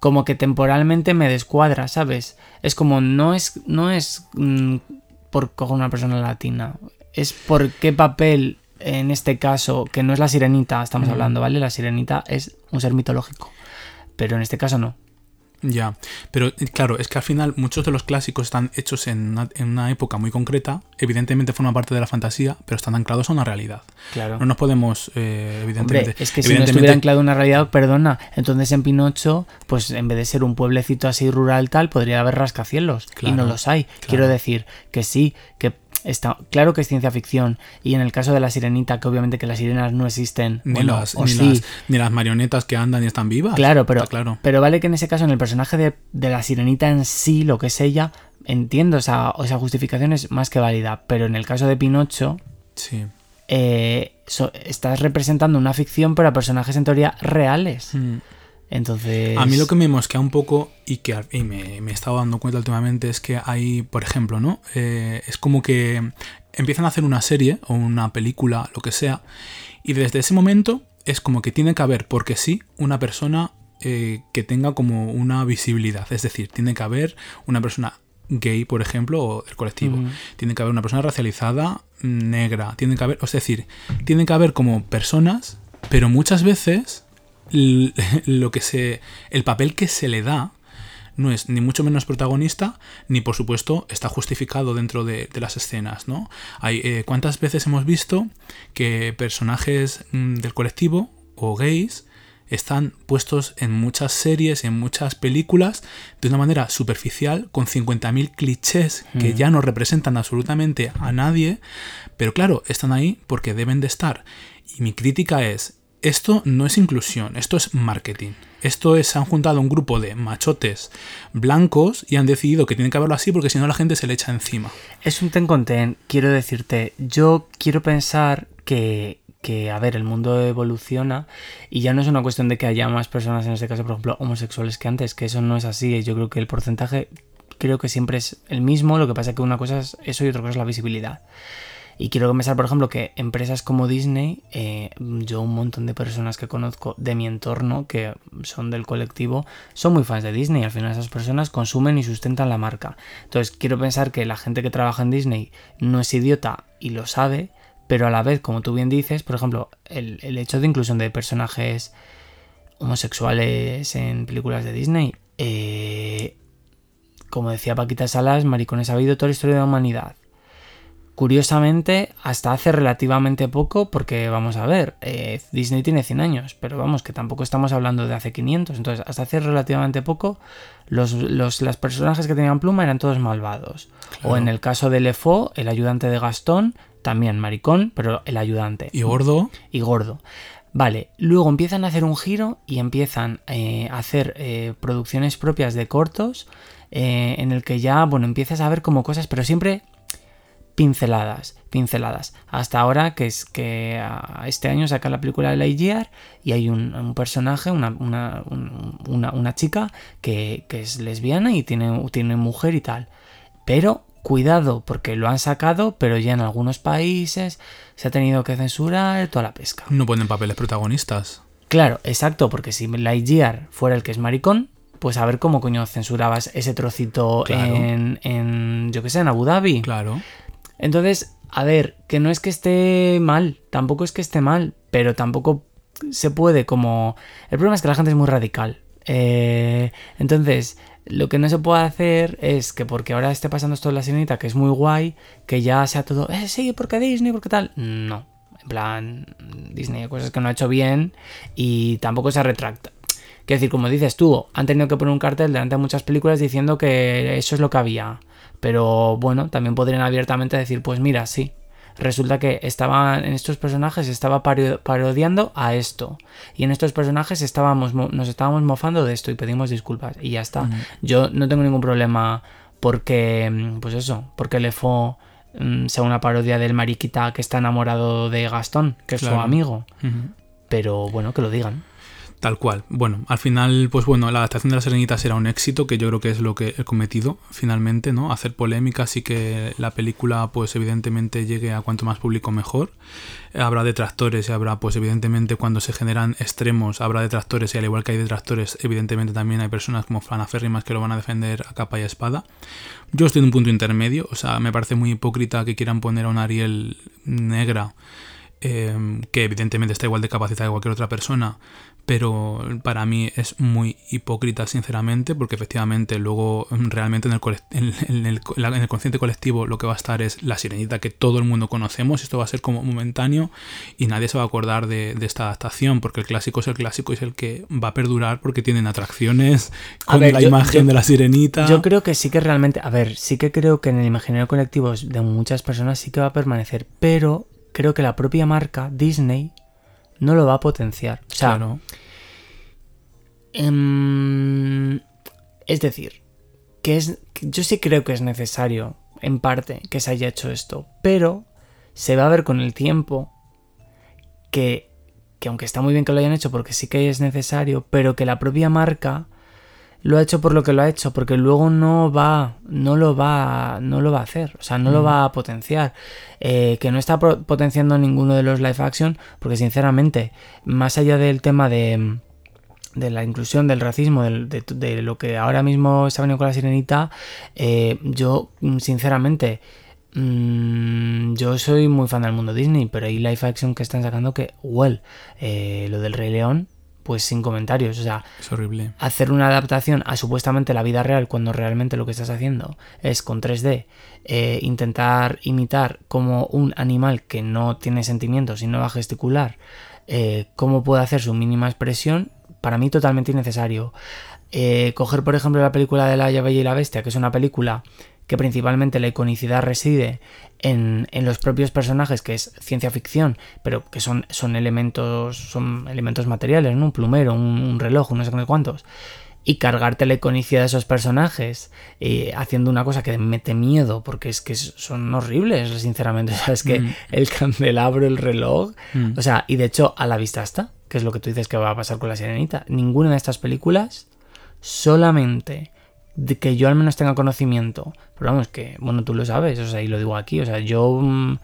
como que temporalmente me descuadra, ¿sabes? Es como no es no es mm, por coger una persona latina, es por qué papel en este caso, que no es la sirenita, estamos hablando, ¿vale? La sirenita es un ser mitológico. Pero en este caso no. Ya, pero eh, claro, es que al final muchos de los clásicos están hechos en una, en una época muy concreta, evidentemente forman parte de la fantasía, pero están anclados a una realidad. Claro. No nos podemos, eh, evidentemente... Hombre, es que si no evidentemente- estuviera anclado en una realidad, perdona, entonces en Pinocho, pues en vez de ser un pueblecito así rural tal, podría haber rascacielos. y Claro, no los hay. Quiero decir que sí, que está claro que es ciencia ficción. Y en el caso de la sirenita, que obviamente que las sirenas no existen. Ni, bueno, las, o ni, sí. las, ni las marionetas que andan y están vivas. Claro, pero, claro. pero vale que en ese caso, en el personaje de, de la sirenita en sí, lo que es ella, entiendo esa, esa justificación es más que válida. Pero en el caso de Pinocho, Sí. eh, so- estás representando una ficción, pero a personajes en teoría reales. Mm. Entonces. A mí lo que me mosquea un poco y que y me, me he estado dando cuenta últimamente es que hay, por ejemplo, ¿no? Eh, es como que empiezan a hacer una serie o una película, lo que sea, y desde ese momento es como que tiene que haber, porque sí, una persona eh, que tenga como una visibilidad. Es decir, tiene que haber una persona gay, por ejemplo, o del colectivo. Ujú. Tiene que haber una persona racializada negra. Tiene que haber, es decir, tiene que haber como personas, pero muchas veces lo que se el papel que se le da no es ni mucho menos protagonista ni por supuesto está justificado dentro de, de las escenas no hay eh, cuántas veces hemos visto que personajes mm, del colectivo o gays están puestos en muchas series, en muchas películas, de una manera superficial, con 50.000 clichés que Mm. ya no representan absolutamente a nadie, pero claro, están ahí porque deben de estar. Y mi crítica es, esto no es inclusión, esto es marketing. Esto es, se han juntado un grupo de machotes blancos y han decidido que tienen que verlo así porque si no la gente se le echa encima. Es un ten con ten, quiero decirte. Yo quiero pensar que, que, a ver, el mundo evoluciona y ya no es una cuestión de que haya más personas, en este caso, por ejemplo, homosexuales que antes, que eso no es así. Yo creo que el porcentaje creo que siempre es el mismo, lo que pasa es que una cosa es eso y otra cosa es la visibilidad. Y quiero pensar, por ejemplo, que empresas como Disney, eh, yo un montón de personas que conozco de mi entorno, que son del colectivo, son muy fans de Disney. Al final esas personas consumen y sustentan la marca. Entonces quiero pensar que la gente que trabaja en Disney no es idiota y lo sabe, pero a la vez, como tú bien dices, por ejemplo, el, el hecho de inclusión de personajes homosexuales en películas de Disney, eh, como decía Paquita Salas, maricones ha habido toda la historia de la humanidad. Curiosamente, hasta hace relativamente poco, porque vamos a ver, eh, Disney tiene 100 años, pero vamos, que tampoco estamos hablando de hace 500, entonces hasta hace relativamente poco los, los las personajes que tenían pluma eran todos malvados. Claro. O en el caso de Lefaux, el ayudante de Gastón, también maricón, pero el ayudante. Y gordo, Y gordo. Vale, luego empiezan a hacer un giro y empiezan eh, a hacer eh, producciones propias de cortos eh, en el que ya, bueno, empiezas a ver como cosas, pero siempre pinceladas, pinceladas. Hasta ahora que es que ah, este año saca la película de Lightyear y hay un, un personaje, una, una, un- una- una chica que, que es lesbiana y tiene, tiene mujer y tal. Pero cuidado, porque lo han sacado, pero ya en algunos países se ha tenido que censurar toda la pesca. no ponen papeles protagonistas. Claro, exacto, porque si Lightyear fuera el que es maricón, pues a ver cómo coño censurabas ese trocito Claro. en, en, yo qué sé, en Abu Dhabi. Claro. Entonces, a ver, que no es que esté mal, tampoco es que esté mal, pero tampoco se puede como... El problema es que la gente es muy radical. Eh, entonces, lo que no se puede hacer es que porque ahora esté pasando esto de la sirenita, que es muy guay, que ya sea todo, eh, sí, porque Disney, porque tal. No, en plan, Disney hay cosas que no ha hecho bien y tampoco se retracta. Quiero decir, como dices tú, han tenido que poner un cartel delante de muchas películas diciendo que eso es lo que había. Pero bueno, también podrían abiertamente decir, pues mira, sí. Resulta que estaban en estos personajes estaba paro- parodiando a esto. Y en estos personajes estábamos mo- nos estábamos mofando de esto y pedimos disculpas. Y ya está. Yo no tengo ningún problema porque, mm, pues eso, porque Lefo mm, sea una parodia del mariquita que está enamorado de Gastón, que es su amigo. Pero bueno, que lo digan. Tal cual. Bueno, al final, pues bueno, la adaptación de la Serenita será un éxito, que yo creo que es lo que he cometido finalmente, ¿no? Hacer polémicas y que la película, pues evidentemente llegue a cuanto más público mejor. Habrá detractores y habrá, pues evidentemente, cuando se generan extremos, habrá detractores y al igual que hay detractores, evidentemente también hay personas como fanaférrimas que lo van a defender a capa y a espada. Yo estoy en un punto intermedio, o sea, me parece muy hipócrita que quieran poner a un Ariel negra eh, que evidentemente está igual de capacitada que cualquier otra persona, pero para mí es muy hipócrita, sinceramente, porque efectivamente luego mm, realmente en el, en, en el, en consciente colectivo lo que va a estar es la sirenita que todo el mundo conocemos, esto va a ser como momentáneo y nadie se va a acordar de, de esta adaptación, porque el clásico es el clásico y es el que va a perdurar porque tienen atracciones con ver, la yo- imagen yo- de la sirenita. Yo creo que sí que realmente, a ver, sí que creo que en el imaginario colectivo de muchas personas sí que va a permanecer, pero creo que la propia marca Disney no lo va a potenciar. O sea, claro. em, es decir, que es, yo sí creo que es necesario, en parte, que se haya hecho esto, pero se va a ver con el tiempo que, que aunque está muy bien que lo hayan hecho porque sí que es necesario, pero que la propia marca lo ha hecho por lo que lo ha hecho, porque luego no va, no lo va, no lo va a hacer, o sea, no lo va a potenciar, Eh, que no está potenciando ninguno de los live action, porque sinceramente, más allá del tema de, de la inclusión, del racismo, del- de, de lo que ahora mismo se ha venido con la sirenita, eh, yo, mm, sinceramente, mm, yo soy muy fan del mundo Disney, pero hay live action que están sacando que, well, eh, lo del Rey León, pues sin comentarios, o sea, Es horrible. hacer una adaptación a supuestamente la vida real cuando realmente lo que estás haciendo es con 3D eh, intentar imitar como un animal que no tiene sentimientos y no va a gesticular eh, cómo puede hacer su mínima expresión para mí totalmente innecesario. Eh, coger, por ejemplo, la película de La Bella y la Bestia, que es una película que principalmente la iconicidad reside en, en, los propios personajes, que es ciencia ficción, pero que son, son elementos, son elementos materiales, ¿no? Un plumero, un, un reloj, no sé cuántos. Y cargarte la iconicidad de esos personajes eh, haciendo una cosa que mete miedo, porque es que son horribles, sinceramente. O sea, es que Mm. el candelabro, el reloj, Mm. o sea, y de hecho, a la vista está, que es lo que tú dices que va a pasar con la sirenita. Ninguna de estas películas, solamente de que yo al menos tenga conocimiento, pero vamos, que, bueno, tú lo sabes, o sea, y lo digo aquí, o sea, yo mm,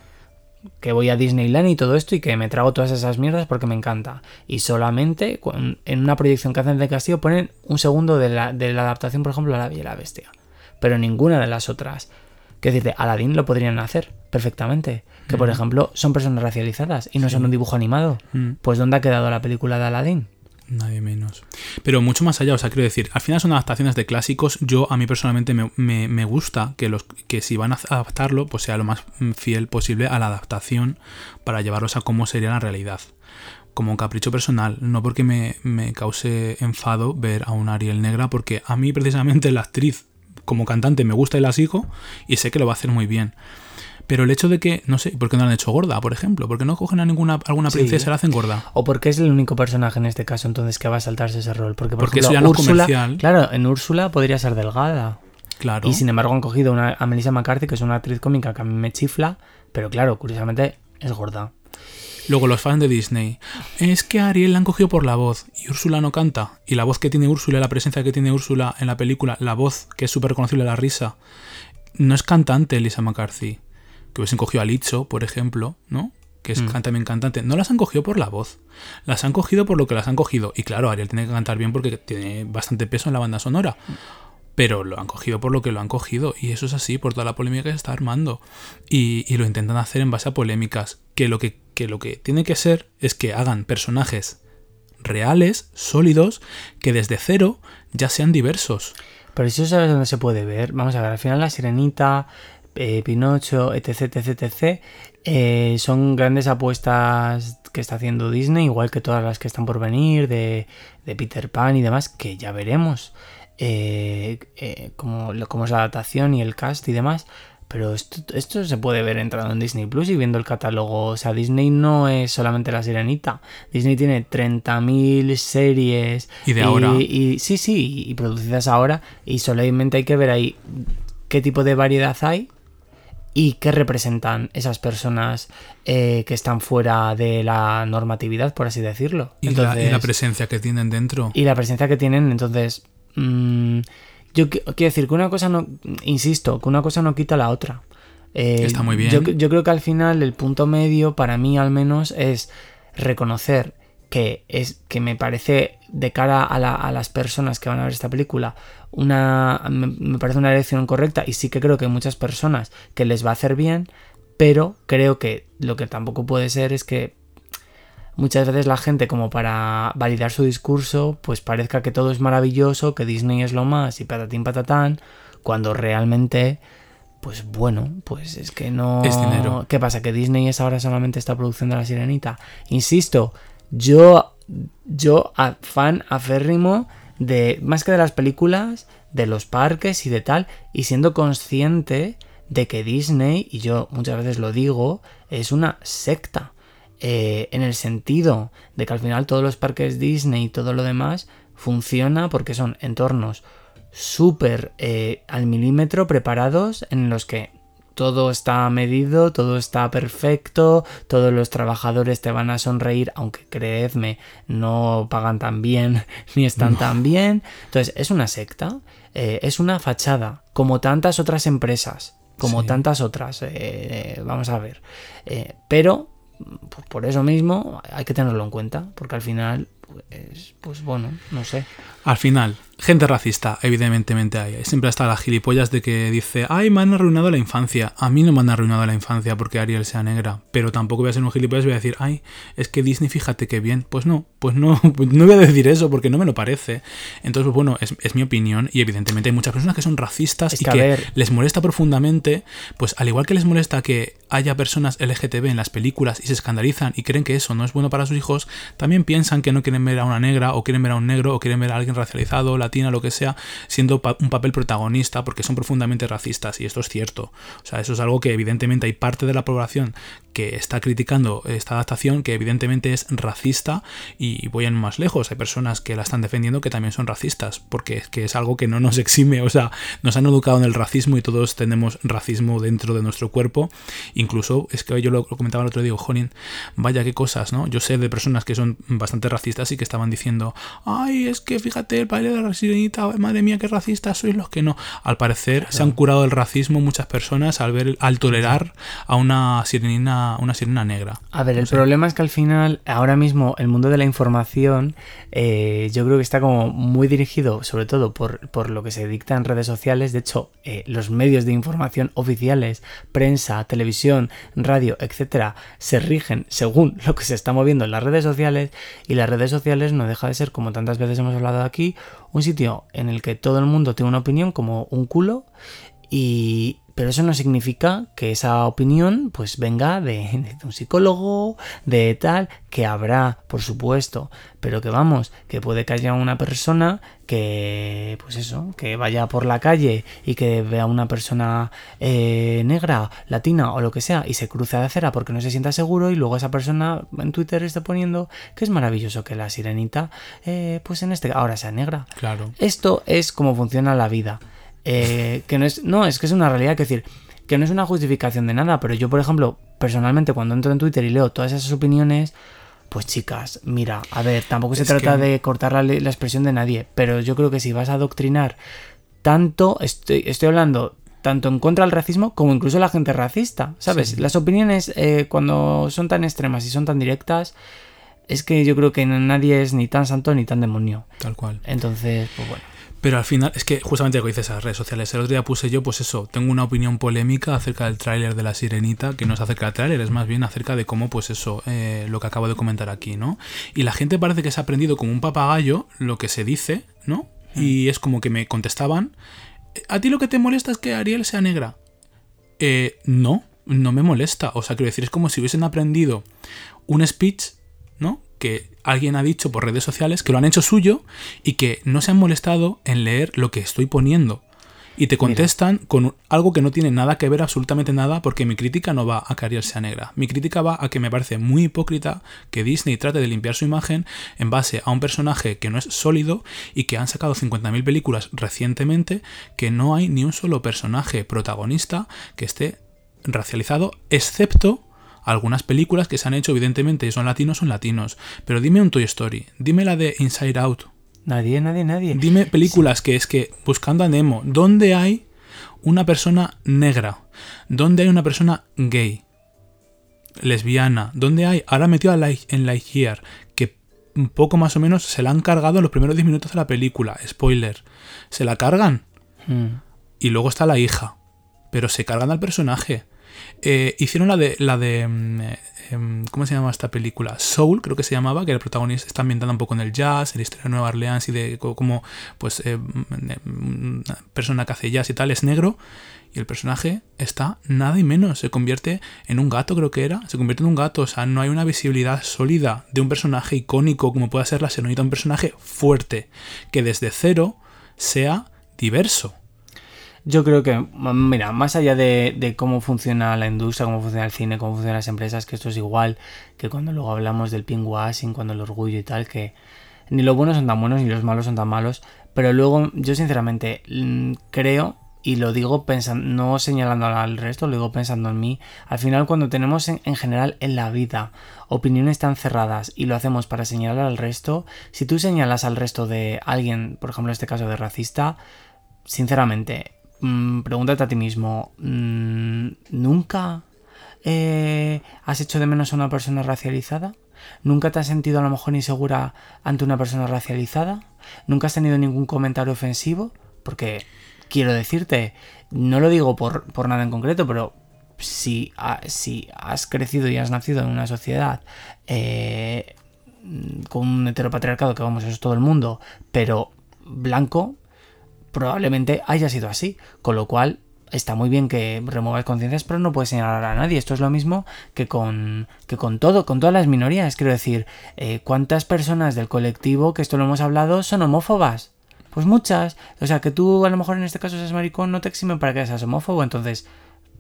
que voy a Disneyland y todo esto y que me trago todas esas mierdas porque me encanta. Y solamente en una proyección que hacen de Castillo ponen un segundo de la, de la adaptación, por ejemplo, a La Bella la Bestia. Pero ninguna de las otras. Que decir, Aladdin lo podrían hacer perfectamente. Que, por ejemplo, son personas racializadas y no son un dibujo animado. Mm. Pues ¿dónde ha quedado la película de Aladdin? Nadie menos. Pero mucho más allá, o sea, quiero decir, al final son adaptaciones de clásicos. Yo, a mí personalmente, me, me- gusta que, los, que si van a adaptarlo, pues sea lo más mm, fiel posible a la adaptación para llevarlos a cómo sería la realidad. Como un capricho personal, no porque me, me cause enfado ver a una Ariel negra, porque a mí precisamente la actriz como cantante me gusta y la sigo y sé que lo va a hacer muy bien. Pero el hecho de que, no sé, ¿por qué no la han hecho gorda, por ejemplo? ¿Por qué no cogen a ninguna alguna Sí. princesa y la hacen gorda? O porque es el único personaje en este caso entonces que va a saltarse ese rol. Porque, por Porque ejemplo, eso ya no es Úrsula, comercial. claro, en Úrsula podría ser delgada. Claro. Y sin embargo han cogido una, a Melissa McCarthy, que es una actriz cómica que a mí me chifla, pero claro, curiosamente es gorda. Luego los fans de Disney. Es que a Ariel la han cogido por la voz y Úrsula no canta. Y la voz que tiene Úrsula, la presencia que tiene Úrsula en la película, la voz que es súper reconocible, la risa, no es cantante Lisa McCarthy. Que hubiesen cogido a Licho, por ejemplo, ¿no? Que es Mm. también cantante. No las han cogido por la voz. Las han cogido por lo que las han cogido. Y claro, Ariel tiene que cantar bien porque tiene bastante peso en la banda sonora. Pero lo han cogido por lo que lo han cogido. Y eso es así, por toda la polémica que se está armando. Y, y lo intentan hacer en base a polémicas. Que lo que, que lo que tiene que ser es que hagan personajes reales, sólidos, que desde cero ya sean diversos. Pero eso sabes dónde se puede ver. Vamos a ver, al final la sirenita, eh, Pinocho, etc, etc, etc, eh, son grandes apuestas que está haciendo Disney, igual que todas las que están por venir, de, de Peter Pan y demás, que ya veremos eh, eh, cómo es la adaptación y el cast y demás. Pero esto, esto se puede ver entrando en Disney Plus y viendo el catálogo. O sea, Disney no es solamente la sirenita. Disney tiene 30.000 series. Y de ahora. Y, sí, sí, y producidas ahora. Y solamente hay que ver ahí qué tipo de variedad hay y qué representan esas personas eh, que están fuera de la normatividad, por así decirlo. Y, la, y la Entonces- presencia que tienen dentro. y la presencia que tienen, entonces. mm, yo qui- quiero decir que una cosa no. Insisto, que una cosa no quita la otra. Eh, Está muy bien. Yo, yo creo que al final el punto medio, para mí al menos, es reconocer que es que me parece de cara a, la- a las personas que van a ver esta película una me, parece una elección correcta y sí que creo que hay muchas personas que les va a hacer bien pero creo que lo que tampoco puede ser es que muchas veces la gente como para validar su discurso pues parezca que todo es maravilloso, que Disney es lo más y patatín patatán, cuando realmente pues bueno, pues es que no... Es dinero. ¿Qué pasa? ¿Que Disney es ahora solamente esta producción de La Sirenita? Insisto, yo, yo fan aférrimo de, más que de las películas, de los parques y de tal, y siendo consciente de que Disney, y yo muchas veces lo digo, es una secta. Eh, en el sentido de que al final todos los parques Disney y todo lo demás funciona porque son entornos súper eh, al milímetro preparados en los que todo está medido, todo está perfecto, todos los trabajadores te van a sonreír, aunque creedme, no pagan tan bien ni están tan bien. Entonces, es una secta, eh, es una fachada, como tantas otras empresas, como Sí. tantas otras, eh, vamos a ver. Eh, pero, pues por eso mismo, hay que tenerlo en cuenta, porque al final, pues, pues bueno, no sé. Al final, Gente racista, evidentemente hay. Siempre está las gilipollas de que dice, ay, me han arruinado la infancia. A mí no me han arruinado la infancia porque Ariel sea negra. Pero tampoco voy a ser un gilipollas y voy a decir, ay, es que Disney, fíjate qué bien. Pues no, pues no, pues no voy a decir eso porque no me lo parece. Entonces, pues bueno, es, es mi opinión y evidentemente hay muchas personas que son racistas Es y que, a que ver- les molesta profundamente, pues al igual que les molesta que haya personas LGTB en las películas y se escandalizan y creen que eso no es bueno para sus hijos, también piensan que no quieren ver a una negra o quieren ver a un negro o quieren ver a alguien racializado, latina, lo que sea, siendo pa- un papel protagonista porque son profundamente racistas y esto es cierto. O sea, eso es algo que evidentemente hay parte de la población que está criticando esta adaptación que evidentemente es racista y voy a ir más lejos. Hay personas que la están defendiendo que también son racistas porque es que es algo que no nos exime. O sea, nos han educado en el racismo y todos tenemos racismo dentro de nuestro cuerpo. Incluso es que yo lo, comentaba el otro día, digo, Jonin, vaya qué cosas, ¿no? Yo sé de personas que son bastante racistas y que estaban diciendo, ay, es que fíjate el baile de la sirenita, madre mía, qué racistas sois los que no. Al parecer se han curado el racismo muchas personas al ver, al tolerar a una sirenina, una sirena negra. A ver, el problema es que al final, ahora mismo, el mundo de la información, eh, yo creo que está como muy dirigido, sobre todo por, por lo que se dicta en redes sociales. De hecho, eh, los medios de información oficiales, prensa, televisión, radio, etcétera, se rigen según lo que se está moviendo en las redes sociales. Y las redes sociales no deja de ser, como tantas veces hemos hablado aquí, un sitio en el que todo el mundo tiene una opinión como un culo. Y, pero eso no significa que esa opinión pues venga de, de un psicólogo, de tal, que habrá, por supuesto, pero que vamos, que puede que haya una persona que, pues eso, que vaya por la calle y que vea a una persona eh, negra, latina o lo que sea y se cruce de acera porque no se sienta seguro y luego esa persona en Twitter esté poniendo que es maravilloso que la sirenita, eh, pues en este, ahora sea negra. Claro. Esto es como funciona la vida. Eh, que no es. No, es que es una realidad. Que decir, que no es una justificación de nada. Pero yo, por ejemplo, personalmente, cuando entro en Twitter y leo todas esas opiniones. Pues chicas, mira, a ver, tampoco se Es trata que- de cortar la, la expresión de nadie, pero yo creo que si vas a adoctrinar tanto, estoy, estoy hablando tanto en contra del racismo como incluso la gente racista, ¿sabes? Sí. Las opiniones eh, cuando son tan extremas y son tan directas, es que yo creo que nadie es ni tan santo ni tan demonio. Tal cual. Entonces, pues bueno. Pero al final, es que justamente lo que dices a las redes sociales. El otro día puse yo, pues eso, tengo una opinión polémica acerca del tráiler de La Sirenita, que no es acerca del tráiler, es más bien acerca de cómo, pues eso, eh, lo que acabo de comentar aquí, ¿no? Y la gente parece que se ha aprendido como un papagayo lo que se dice, ¿no? Y es como que me contestaban, ¿a ti lo que te molesta es que Ariel sea negra? Eh, no, no me molesta. O sea, quiero decir, es como si hubiesen aprendido un speech, ¿no? Que alguien ha dicho por redes sociales, que lo han hecho suyo y que no se han molestado en leer lo que estoy poniendo. Y te contestan con algo que no tiene nada que ver, absolutamente nada, porque mi crítica no va a Ariel sea negra. Mi crítica va a que me parece muy hipócrita que Disney trate de limpiar su imagen en base a un personaje que no es sólido y que han sacado 50.000 películas recientemente que no hay ni un solo personaje protagonista que esté racializado, excepto algunas películas que se han hecho, evidentemente, son latinos, son latinos. Pero dime un Toy Story, dime la de Inside Out, Nadie, nadie, nadie. Dime películas que es que, buscando a Nemo, ¿dónde hay una persona negra? ¿Dónde hay una persona gay? Lesbiana. ¿Dónde hay? Ahora metido a Light- en Lightyear, que un poco más o menos se la han cargado en los primeros 10 minutos de la película. Spoiler. Se la cargan. Mm. Y luego está la hija. Pero se cargan al personaje. Eh, hicieron la de. la de. mm, em, ¿Cómo se llama esta película? Soul, creo que se llamaba, que el protagonista está ambientada un poco en el jazz, en la historia de Nueva Orleans y de cómo, pues, eh, mm, eh, una persona que hace jazz y tal es negro. Y el personaje está nada y menos. Se convierte en un gato, creo que era. Se convierte en un gato. O sea, no hay una visibilidad sólida de un personaje icónico como pueda ser la Serenita. Un personaje fuerte. Que desde cero sea diverso. Yo creo que, mira, más allá de, cómo funciona la industria, cómo funciona el cine, cómo funcionan las empresas, que esto es igual que cuando luego hablamos del pinkwashing, cuando el orgullo y tal, que ni los buenos son tan buenos ni los malos son tan malos, pero luego yo sinceramente mm, creo, y lo digo pensando, no señalando al resto, lo digo pensando en mí, al final cuando tenemos en, en general en la vida opiniones tan cerradas y lo hacemos para señalar al resto, si tú señalas al resto de alguien, por ejemplo en este caso de racista, sinceramente, mm, pregúntate a ti mismo, mm, ¿nunca eh, has hecho de menos a una persona racializada? ¿Nunca te has sentido a lo mejor insegura ante una persona racializada? ¿Nunca has tenido ningún comentario ofensivo? Porque quiero decirte, no lo digo por, por nada en concreto, pero si, si has crecido y has nacido en una sociedad eh, con un heteropatriarcado, que vamos, eso es todo el mundo, pero blanco, probablemente haya sido así. Con lo cual, está muy bien que remuevas conciencias, pero no puedes señalar a nadie. Esto es lo mismo que con, que con todo, con todas las minorías. Quiero decir, eh, ¿cuántas personas del colectivo, que esto lo hemos hablado, son homófobas? Pues muchas. O sea, que tú a lo mejor en este caso seas maricón no te exime para que seas homófobo. Entonces,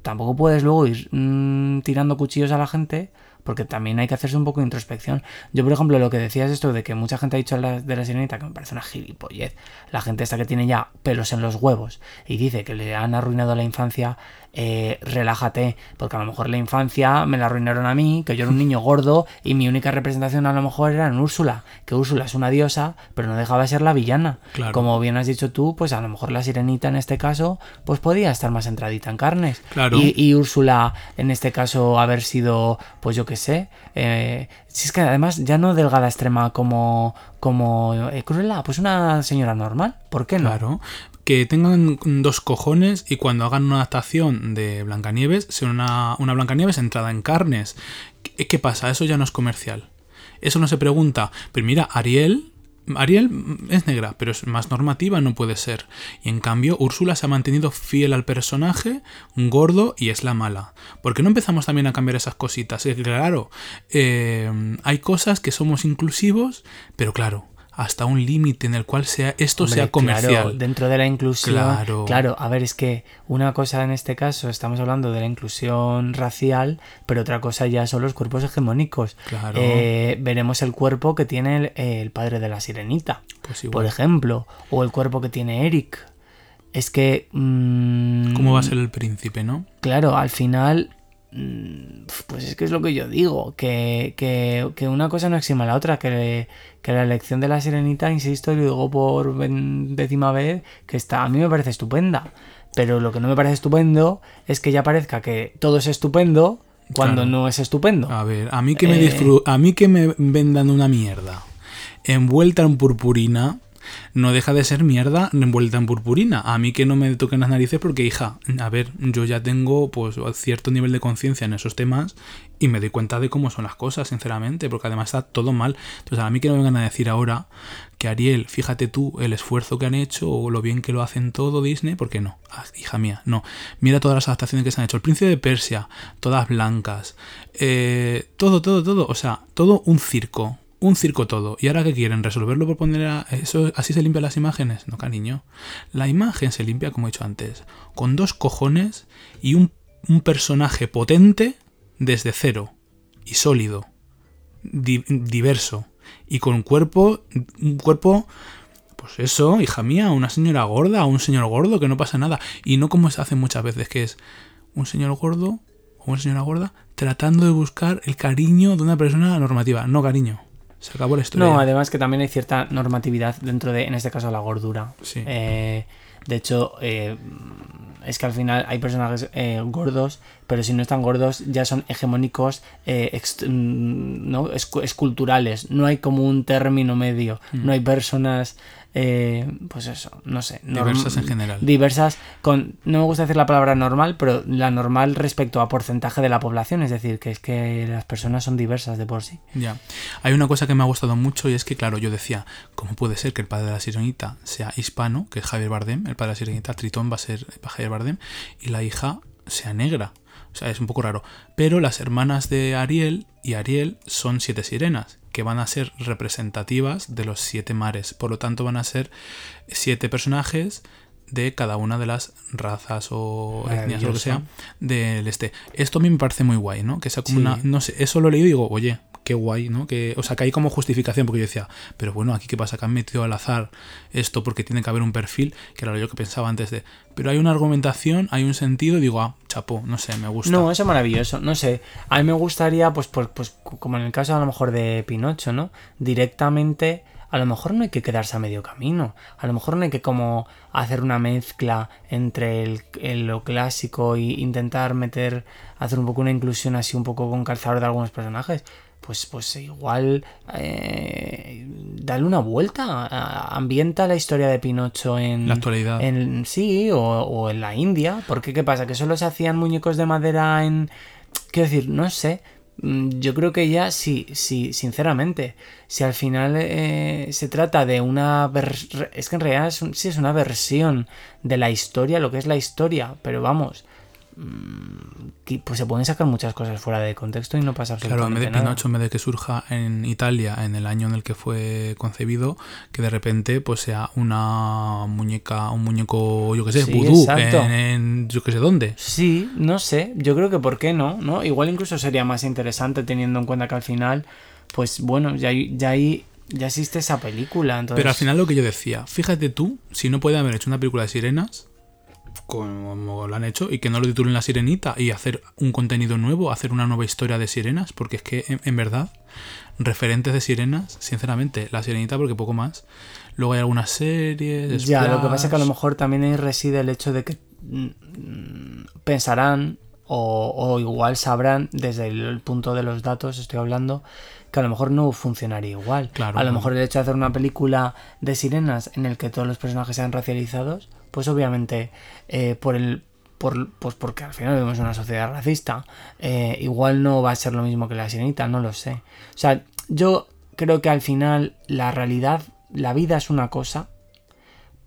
tampoco puedes luego ir mm, tirando cuchillos a la gente porque también hay que hacerse un poco de introspección. Yo, por ejemplo, lo que decías esto de que mucha gente ha dicho de la sirenita, que me parece una gilipollez, la gente esta que tiene ya pelos en los huevos y dice que le han arruinado la infancia, eh, relájate, porque a lo mejor la infancia me la arruinaron a mí, que yo era un niño gordo y mi única representación a lo mejor era en Úrsula, que Úrsula es una diosa, pero no dejaba de ser la villana. Claro. Como bien has dicho tú, pues a lo mejor la sirenita en este caso, pues podía estar más entradita en carnes. Claro. Y, y Úrsula, en este caso, haber sido, pues yo qué sé, eh, si es que además ya no delgada extrema como, como eh, Cruella, pues una señora normal, ¿por qué no? Claro. Que tengan dos cojones y cuando hagan una adaptación de Blancanieves, sea una, una Blancanieves entrada en carnes. ¿Qué, qué pasa? Eso ya no es comercial. Eso no se pregunta. Pero mira, Ariel. Ariel es negra, pero es más normativa, no puede ser. Y en cambio, Úrsula se ha mantenido fiel al personaje, gordo, y es la mala. ¿Por qué no empezamos también a cambiar esas cositas? Es claro, eh, hay cosas que somos inclusivos, pero claro, hasta un límite en el cual sea esto Hombre, sea comercial. claro, dentro de la inclusión. Claro. Claro, a ver, es que una cosa en este caso, estamos hablando de la inclusión racial, pero otra cosa ya son los cuerpos hegemónicos. Claro. Eh, veremos el cuerpo que tiene el, el padre de la sirenita, Pues por ejemplo, o el cuerpo que tiene Eric. Es que. mm, ¿Cómo va a ser el príncipe, no? Claro, al final, pues es que es lo que yo digo, que, que- que una cosa no exima a la otra, que, que la elección de la sirenita, insisto, y lo digo por décima vez, que está, a mí me parece estupenda. Pero lo que no me parece estupendo es que ya parezca que todo es estupendo cuando Claro. no es estupendo. A ver, a mí que me Eh. a mí que me vendan una mierda envuelta en purpurina no deja de ser mierda envuelta en purpurina. A mí que no me toquen las narices porque, hija, a ver, yo ya tengo pues cierto nivel de conciencia en esos temas y me doy cuenta de cómo son las cosas, sinceramente, porque además está todo mal. Entonces, a mí que no me vengan a decir ahora que Ariel, fíjate tú el esfuerzo que han hecho o lo bien que lo hacen todo Disney, porque no, Ah, hija mía, no. Mira todas las adaptaciones que se han hecho. El príncipe de Persia, todas blancas, eh, todo, todo, todo, o sea, todo un circo. Un circo todo. ¿Y ahora qué quieren? ¿Resolverlo por poner a eso? ¿Así se limpian las imágenes? No, cariño. La imagen se limpia, como he dicho antes, con dos cojones y un, un personaje potente desde cero y sólido, di- diverso y con un cuerpo, un cuerpo, pues eso, hija mía, una señora gorda un señor gordo que no pasa nada y no como se hace muchas veces que es un señor gordo o una señora gorda tratando de buscar el cariño de una persona normativa. No, cariño. Se acabó la historia. No, además que también hay cierta normatividad dentro de, en este caso, la gordura. Sí. Eh, de hecho, eh, es que al final hay personajes eh, gordos, pero si no están gordos ya son hegemónicos, eh, mm, ¿no? Escu- esculturales. No hay como un término medio. Mm. No hay personas, eh, pues eso, no sé. Diversas en general. Diversas con, no me gusta decir la palabra normal, pero la normal respecto a porcentaje de la población. Es decir, que es que las personas son diversas de por sí. Ya. Hay una cosa que me ha gustado mucho y es que, claro, yo decía, ¿cómo puede ser que el padre de la sirenita sea hispano, que es Javier Bardem? El padre de la sirenita, Tritón, va a ser Javier Bardem, y la hija sea negra. O sea, es un poco raro. Pero las hermanas de Ariel y Ariel son siete sirenas, que van a ser representativas de los siete mares. Por lo tanto, van a ser siete personajes de cada una de las razas o etnias o lo que sea del este. Esto a mí me parece muy guay, ¿no? Que sea como Sí. una. No sé, eso lo leí y digo, oye, qué guay, ¿no? Que, o sea, que hay como justificación, porque yo decía, pero bueno, aquí qué pasa, que han metido al azar esto porque tiene que haber un perfil, que era lo yo que pensaba antes de. Pero hay una argumentación, hay un sentido, y digo, ah, chapó, no sé, me gusta. No, eso es maravilloso. No sé, a mí me gustaría, pues, pues, pues, como en el caso a lo mejor de Pinocho, ¿no? Directamente, a lo mejor no hay que quedarse a medio camino. A lo mejor no hay que como hacer una mezcla entre el, lo clásico e intentar meter, hacer un poco una inclusión así un poco con calzador de algunos personajes. Pues, pues igual eh, dale una vuelta, a- ambienta la historia de Pinocho en La actualidad. en- sí, o, o en la India. Porque qué pasa, que solo se hacían muñecos de madera en... Quiero decir, no sé. Mm, Yo creo que ya sí, sí, sinceramente. Si al final eh, se trata de una... Es que en realidad es un- sí es una versión de la historia, lo que es la historia. Pero vamos... mm, que, Pues se pueden sacar muchas cosas fuera de contexto y no pasa Claro, en vez absolutamente de nada. Pinocho, en vez de que surja en Italia en el año en el que fue concebido, que de repente pues sea una muñeca, un muñeco, yo que sé, Sí, vudú, en, en yo que sé dónde. Sí, no sé. Yo creo que por qué no, ¿no? Igual incluso sería más interesante teniendo en cuenta que al final, pues bueno, ya, hay- ya, hay- ya existe esa película. Entonces... Pero al final lo que yo decía, fíjate tú, si no pueden haber hecho una película de sirenas, como lo han hecho, y que no lo titulen La Sirenita, y hacer un contenido nuevo, hacer una nueva historia de sirenas, porque es que en, en verdad, referentes de sirenas, sinceramente, La Sirenita, porque poco más. Luego hay algunas series. Ya, lo que pasa es que a lo mejor también ahí reside el hecho de que mm, pensarán o, o igual sabrán desde el punto de los datos, estoy hablando, que a lo mejor no funcionaría igual. Claro, a lo mejor el hecho de hacer una película de sirenas en el que todos los personajes sean racializados, pues obviamente eh, por el por, pues porque al final vivimos una sociedad racista, eh, igual no va a ser lo mismo que la sirenita, no lo sé. O sea, yo creo que al final la realidad, la vida es una cosa,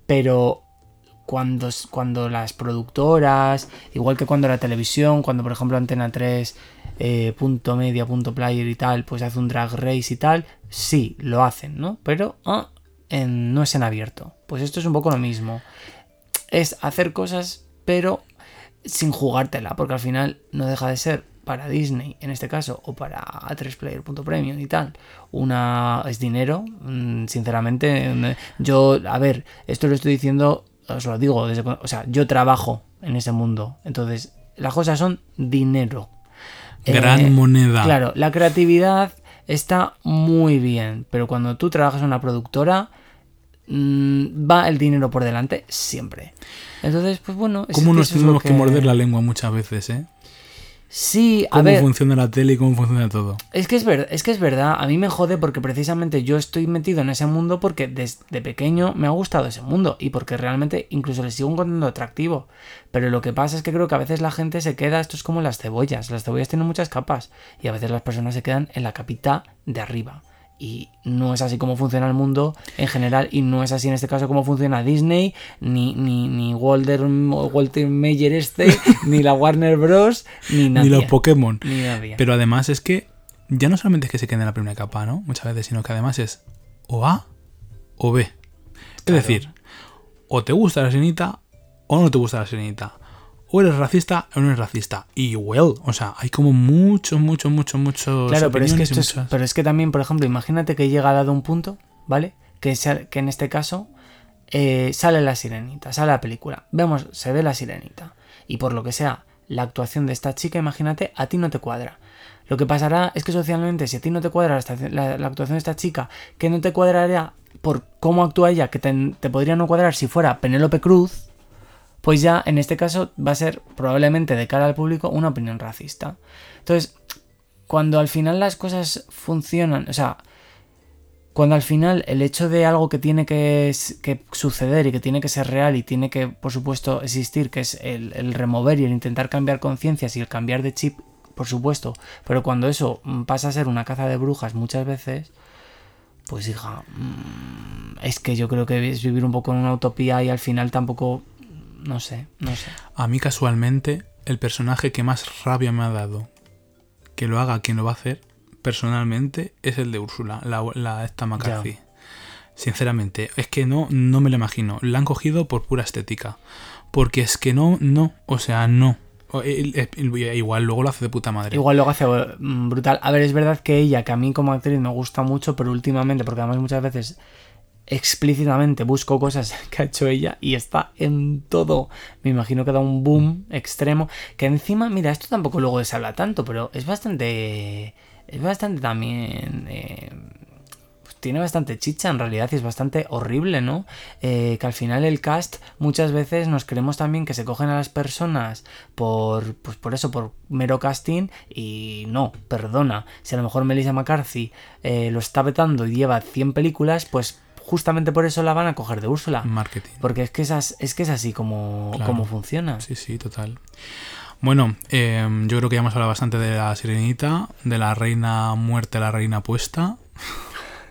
pero cuando, cuando las productoras, igual que cuando la televisión, cuando por ejemplo Antena 3, eh, punto media, punto player y tal, pues hace un drag race y tal, sí, lo hacen, ¿no? Pero ah, no es en abierto. Pues esto es un poco lo mismo. Es hacer cosas, pero sin jugártela, porque al final no deja de ser para Disney, en este caso, o para A3Player.premium y tal, una es dinero, mm, sinceramente. Yo, a ver, esto lo estoy diciendo, os lo digo, desde, o sea, yo trabajo en ese mundo, entonces las cosas son dinero. Gran Eh, moneda. Claro, la creatividad está muy bien, pero cuando tú trabajas en una productora, va el dinero por delante siempre. Entonces, pues bueno, es ¿Cómo nos tenemos que... morder la lengua muchas veces, eh? Sí, a ¿Cómo ver, funciona la tele y cómo funciona todo? es que es, ver- es que es verdad, a mí me jode porque precisamente yo estoy metido en ese mundo porque desde pequeño me ha gustado ese mundo y porque realmente incluso le sigo encontrando atractivo. Pero lo que pasa es que creo que a veces la gente se queda, esto es como las cebollas, las cebollas tienen muchas capas y a veces las personas se quedan en la capita de arriba. Y no es así como funciona el mundo en general y no es así en este caso como funciona Disney, ni, ni, ni Walter, Walter Mayer este, ni la Warner Bros, ni nadie. Ni los Pokémon. Ni nadie. Pero además es que ya no solamente es que se quede en la primera capa, ¿no? Muchas veces, sino que además es o A o B. Es Claro. decir, o te gusta la sirenita o no te gusta la sirenita. O eres racista o no eres racista. Y well, o sea, hay como muchos, muchos, muchos, muchos. Claro, pero es, que esto es- muchas- pero es que también, por ejemplo, imagínate que llega dado un punto, ¿vale? Que, sea- que en este caso eh, sale la sirenita, sale la película, vemos, se ve la sirenita. Y por lo que sea, la actuación de esta chica, imagínate, a ti no te cuadra. Lo que pasará es que socialmente, si a ti no te cuadra la, estación- la- la actuación de esta chica, que no te cuadraría por cómo actúa ella, que te, te podría no cuadrar si fuera Penélope Cruz, pues ya en este caso va a ser probablemente de cara al público una opinión racista. Entonces, cuando al final las cosas funcionan, o sea, cuando al final el hecho de algo que tiene que, suceder y que tiene que ser real y tiene que, por supuesto, existir, que es el, el remover y el intentar cambiar conciencias y el cambiar de chip, por supuesto, pero cuando eso mm, pasa a ser una caza de brujas muchas veces, pues hija, mm, es que yo creo que es vivir un poco en una utopía y al final tampoco, no sé, no sé. A mí casualmente, el personaje que más rabia me ha dado que lo haga quien lo va a hacer, personalmente, es el de Úrsula, la, la esta McCarthy. Sinceramente, es que no, no me lo imagino. La han cogido por pura estética. Porque es que no, no, o sea, no. Igual luego lo hace de puta madre. Igual luego hace mm, brutal. A ver, es verdad que ella, que a mí como actriz me gusta mucho, pero últimamente, porque además muchas veces explícitamente busco cosas que ha hecho ella y está en todo. Me imagino que da un boom extremo. Que encima, mira, esto tampoco luego se habla tanto, pero es bastante. Es bastante también. eh, pues tiene bastante chicha en realidad y es bastante horrible, ¿no? Eh, que al final el cast muchas veces nos creemos también que se cogen a las personas por, pues por eso, por mero casting y no, perdona. Si a lo mejor Melissa McCarthy eh, lo está vetando y lleva 100 películas, pues justamente por eso la van a coger de Úrsula. Marketing. Porque es que es, as- es, que es así como, Claro. como funciona. Sí, sí, total. Bueno, eh, yo creo que ya hemos hablado bastante de la sirenita, de la reina muerta, la reina puesta.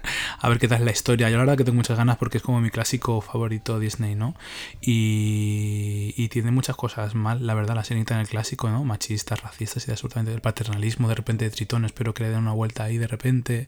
A ver qué tal es la historia. Yo la verdad que tengo muchas ganas porque es como mi clásico favorito Disney, ¿no? Y, tiene muchas cosas mal, la verdad, la sirenita en el clásico, ¿no? Machistas, racistas y absolutamente del paternalismo, de repente de Tritón, espero que le den una vuelta ahí de repente.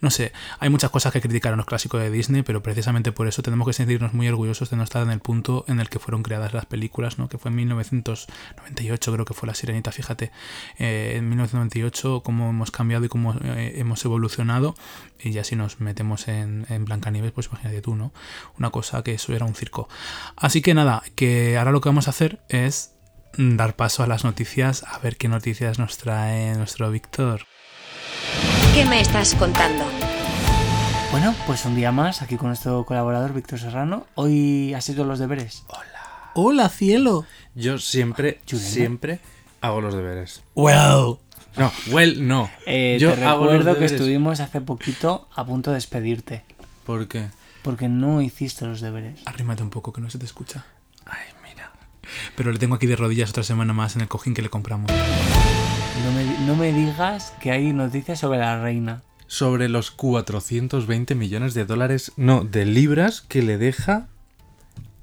No sé, hay muchas cosas que criticar en los clásicos de Disney, pero precisamente por eso tenemos que sentirnos muy orgullosos de no estar en el punto en el que fueron creadas las películas, ¿no? Que fue en 1998, creo que fue La Sirenita, fíjate. Eh, en 1998, cómo hemos cambiado y cómo eh, hemos evolucionado. Y ya si nos metemos en, en Blancanieves, pues imagínate tú, ¿no? Una cosa que eso era un circo. Así que nada, que ahora lo que vamos a hacer es dar paso a las noticias, a ver qué noticias nos trae nuestro Víctor. ¿Qué me estás contando? Bueno, pues un día más aquí con nuestro colaborador Víctor Serrano. Hoy has hecho los deberes. ¡Hola, cielo! Yo siempre, siempre hago los deberes. ¡Well! No, well, no. Eh, Yo te hago los recuerdo que estuvimos hace poquito a punto de despedirte. ¿Por qué? Porque no hiciste los deberes. Arrímate un poco que no se te escucha. Ay, mira. Pero le tengo aquí de rodillas otra semana más en el cojín que le compramos. No me, no me digas que hay noticias sobre la reina. Sobre los 420 millones de dólares, no, de libras que le deja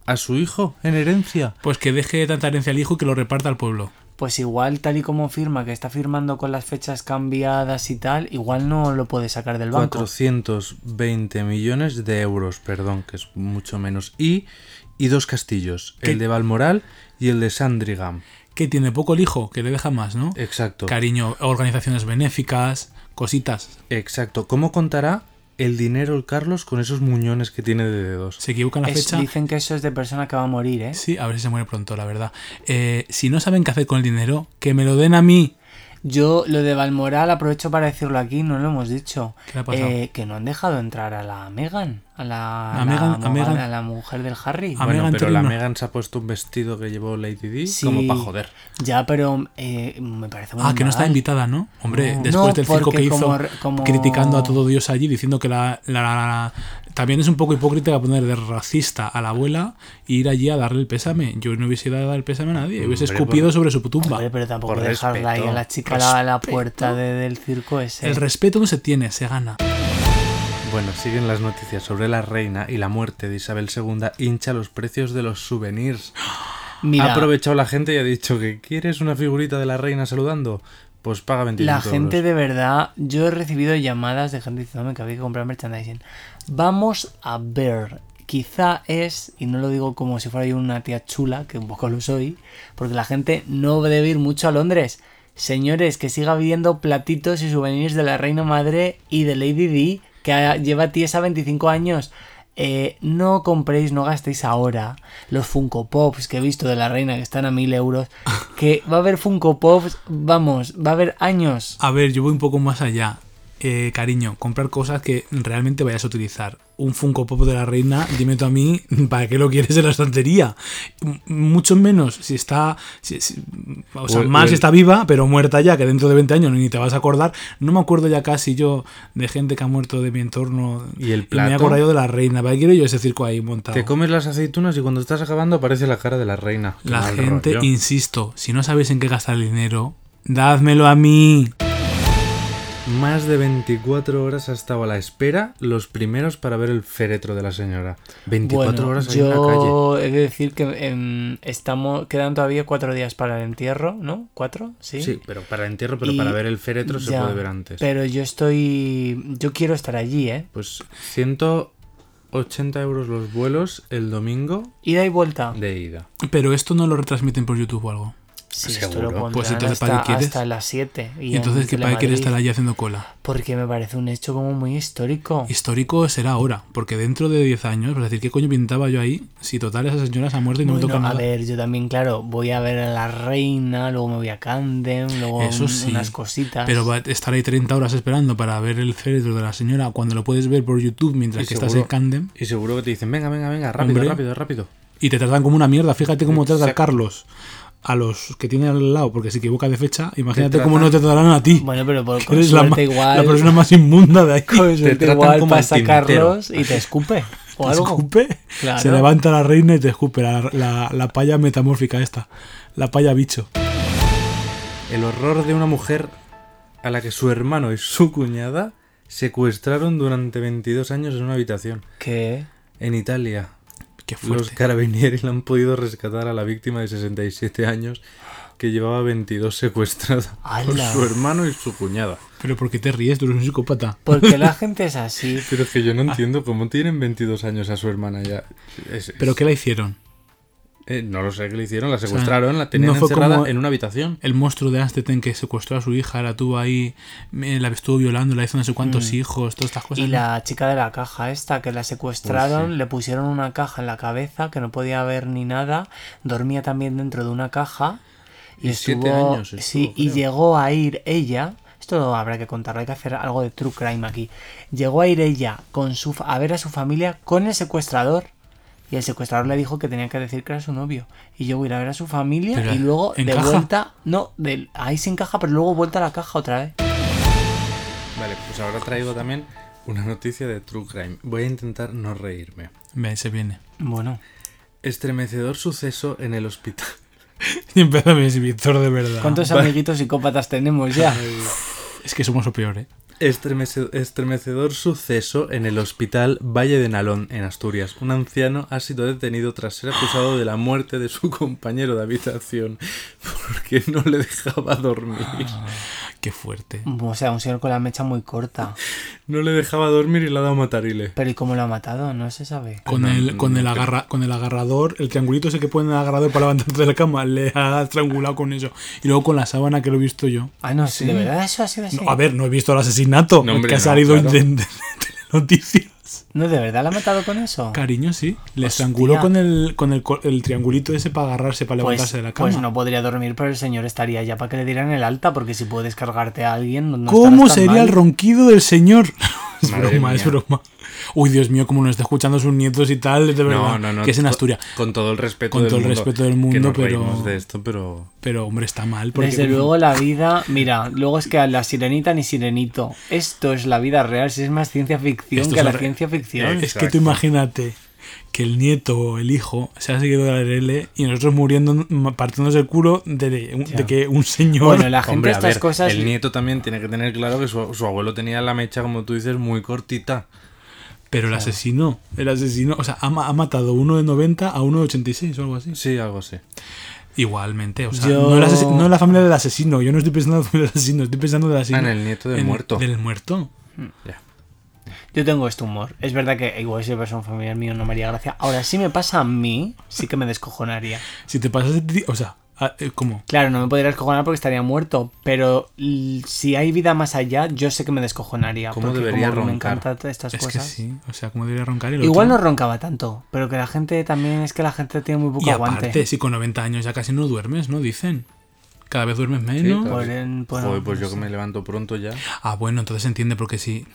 a su hijo en herencia. Pues que deje tanta herencia al hijo y que lo reparta al pueblo. Pues igual tal y como firma, que está firmando con las fechas cambiadas y tal, igual no lo puede sacar del banco. 420 millones de euros, perdón, que es mucho menos. Y, y dos castillos, ¿Qué? el de Balmoral y el de Sandringham. Que tiene poco el hijo, que le deja más, ¿no? Exacto. Cariño, organizaciones benéficas, cositas. Exacto. ¿Cómo contará el dinero el Carlos con esos muñones que tiene de dedos? Se equivocan la Es- fecha. dicen que eso es de persona que va a morir, ¿eh? Sí, a ver si se muere pronto, la verdad. Eh, si no saben qué hacer con el dinero, que me lo den a mí. Yo lo de Balmoral aprovecho para decirlo aquí, no lo hemos dicho. ¿Qué le ha pasado? Eh, que no han dejado entrar a la Megan, a la, A la Meghan- a Mogan- Meghan. a la mujer del Harry. A bueno, pero la. Megan se ha puesto un vestido que llevó Lady Di Sí. como para joder. Ya, pero eh, me parece muy Ah, que no está invitada, ¿no? Hombre, No. después No, del circo que hizo como- como- criticando a todo Dios allí, diciendo que la, la- la- la- también es un poco hipócrita poner de racista a la abuela e ir allí a darle el pésame. Yo no hubiese dado el pésame a nadie, hubiese Hombre, escupido por- sobre su tumba. Hombre, pero tampoco Por dejarla ahí a la chica a la, a la puerta de- del circo ese. El respeto no se tiene, se gana. Bueno, siguen las noticias sobre la reina y la muerte de Isabel II hincha los precios de los souvenirs. Mira, Ha aprovechado la gente y ha dicho que ¿quieres una figurita de la reina saludando? Pues paga 25 la gente euros. de verdad, yo he recibido llamadas de gente diciéndome que había que comprar merchandising. Vamos a ver. Quizá es, y no lo digo como si fuera yo una tía chula, que un poco lo soy, porque la gente no debe ir mucho a Londres. Señores, que siga viendo platitos y souvenirs de la reina madre y de Lady Di, que lleva tiesa 25 años. Eh, no compréis, no gastéis ahora los Funko Pops que he visto de la reina que están a mil euros. Que va a haber Funko Pops, vamos, va a haber años. A ver, yo voy un poco más allá. Eh, cariño, comprar cosas que realmente vayas a utilizar. Un Funko Pop de la reina, dime tú a mí, ¿para qué lo quieres en la estantería? Mucho menos si está. si- si- o sea, O más o si está viva, pero muerta ya, que dentro de 20 años ni te vas a acordar. No me acuerdo ya casi yo de gente que ha muerto de mi entorno. ¿Y el me he plato? acordado yo de la reina. ¿Para qué quiero yo ese circo ahí montado? Te comes las aceitunas y cuando estás acabando aparece la cara de la reina. La gente, rollo. insisto, si no sabéis en qué gastar el dinero, dádmelo a mí. Más de 24 horas ha estado a la espera los primeros para ver el féretro de la señora. 24 Bueno, horas ahí en la calle. yo he de decir que em, estamos quedan todavía cuatro días para el entierro, ¿no? ¿Cuatro? Sí. Sí, pero para el entierro, pero Y- para ver el féretro se puede ver antes. Pero yo estoy. Yo quiero estar allí, ¿eh? Pues 180 euros los vuelos el domingo Ida y vuelta. de ida. Pero esto no lo retransmiten por YouTube o algo. Sí, Seguro. esto lo pondrán Pues entonces, ¿para hasta, qué quieres? hasta las 7. ¿Y entonces qué para qué quieres estar allí haciendo cola? Porque me parece un hecho como muy histórico. Histórico será ahora, porque dentro de 10 años, es decir, ¿qué coño pintaba yo ahí? Si total esa señora se ha muerto y no me toca a nada. ver, yo también, claro, voy a ver a la reina, luego me voy a Camden, luego Eso un- sí, unas cositas. Pero va a estar ahí 30 horas esperando para ver el féretro de la señora cuando lo puedes ver por YouTube mientras Y que estás en Camden Y seguro que te dicen, venga, venga, venga, rápido, Hombre. rápido, rápido. y te tratan como una mierda. Fíjate cómo trata. Carlos a los que tiene al lado porque se equivoca de fecha. Imagínate Te cómo no te tratarán a ti. Bueno, pero por, eres la, igual. la persona más inmunda de ahí. con suerte tratan igual como pasa. Carlos y te escupe. O Te algo. escupe, Claro. se levanta la reina y te escupe la, la, la palla metamórfica esta, la palla bicho. El horror de una mujer a la que su hermano y su cuñada secuestraron durante 22 años en una habitación. ¿Qué? En Italia, Qué los le han podido rescatar a la víctima de 67 años que llevaba 22 secuestrada por su hermano y su cuñada. Pero ¿por qué te ríes? Tú eres un psicópata. Porque la gente es así. Pero es que yo no entiendo cómo tienen 22 años a su hermana ya. Es- ¿Pero qué la hicieron? Eh, no lo sé qué le hicieron, la secuestraron, la tenían no encerrada en una habitación. El monstruo de Amsterdam que secuestró a su hija, la tuvo ahí, me- la estuvo violando, la hizo no sé cuántos hijos, todas estas cosas. Mm. Y ¿no? la chica de la caja esta que la secuestraron, Pues sí. le pusieron una caja en la cabeza que no podía ver ni nada, dormía también dentro de una caja y, Y siete estuvo, años estuvo, sí, y llegó a ir ella, esto habrá que contarlo, hay que hacer algo de true crime aquí. Llegó a ir ella con su a ver a su familia con el secuestrador. Y el secuestrador le dijo que tenía que decir que era su novio. Y yo voy a ir a ver a su familia Pero, y luego ¿en de caja? vuelta. No, de, ahí sin caja, pero luego vuelta a la caja otra vez. Vale, pues ahora traigo también una noticia de True Crime. Voy a intentar no reírme. Ve, se viene. Bueno. Estremecedor suceso en el hospital. Y empieza mi Víctor de verdad. ¿Cuántos amiguitos psicópatas tenemos ya? Es que somos lo peor, ¿eh? Estremece- estremecedor suceso en el hospital Valle de Nalón, en Asturias. Un anciano ha sido detenido tras ser acusado de la muerte de su compañero de habitación porque no le dejaba dormir. Qué fuerte. O sea, un señor con la mecha muy corta. No le dejaba dormir y le ha dado matarile. Pero ¿y cómo lo ha matado? No se sabe. Con, No, el, con, no, el no, agarra, con el agarrador, el triangulito ese que pone en el agarrador para levantarte de la cama, le ha estrangulado con eso. Y luego con la sábana que lo he visto yo. Ah, no, sí. ¿De verdad eso ha sido así? No, a ver, no he visto el asesinato No, hombre, que ha no, salido claro. de, de- de noticias. No, ¿de verdad lo ha matado con eso? Cariño, sí. Le Hostia. estranguló con el, con el, triangulito ese para agarrarse, para Pues, levantarse de la cama. pues no podría dormir, pero el señor estaría ya para que le dieran el alta, porque si puedes cargarte a alguien, no, ¿Cómo tan sería mal. el ronquido del señor? es Madre broma, es broma. Uy, Dios mío, como nos está escuchando sus nietos y tal, de verdad. No, no, no. Que es en Asturias. Con todo el respeto Con del todo el mundo. respeto del que mundo, nos pero- reímos de esto, pero... Pero, hombre, está mal. Porque Desde luego la vida, mira, luego es que a la sirenita ni sirenito. Esto es la vida real, si es más ciencia ficción Esto que la re- ciencia ficción. Es que tú imagínate que el nieto o el hijo se ha seguido de la RL y nosotros muriendo, partiéndose el culo de, de que un señor. Bueno, la gente Hombre, estas ver, cosas... el nieto también tiene que tener claro que su, su abuelo tenía la mecha, como tú dices, muy cortita. Pero el asesino, el asesino, o sea, ha, ha matado uno de 90 a uno de 86 o algo así. Sí, algo así. Igualmente, o sea, Yo- no, asesi- no en la familia del asesino. Yo no estoy pensando en la familia del asesino, estoy pensando del asesino. Ah, en el nieto del en- muerto. Del muerto. Ya. Yo tengo este humor. Es verdad que igual si fuese un familiar mío no me haría gracia. Ahora, si me pasa a mí, sí que me descojonaría. Si te pasas, de ti- o sea, ah, eh, ¿cómo? Claro, no me podría descojonar porque estaría muerto, pero si hay vida más allá, yo sé que me descojonaría. ¿Cómo porque debería como me roncar? encantan todas estas Es que cosas. sí, o sea, ¿cómo debería roncar el Igual no roncaba tanto, pero que la gente también es que la gente tiene muy poco Y aguante. aparte, si con 90 años ya casi no duermes, ¿no? Dicen. Cada vez duermes menos. claro. Por en- por- Joder, pues yo no que me levanto pronto ya. Ah, bueno, entonces entiende, porque si,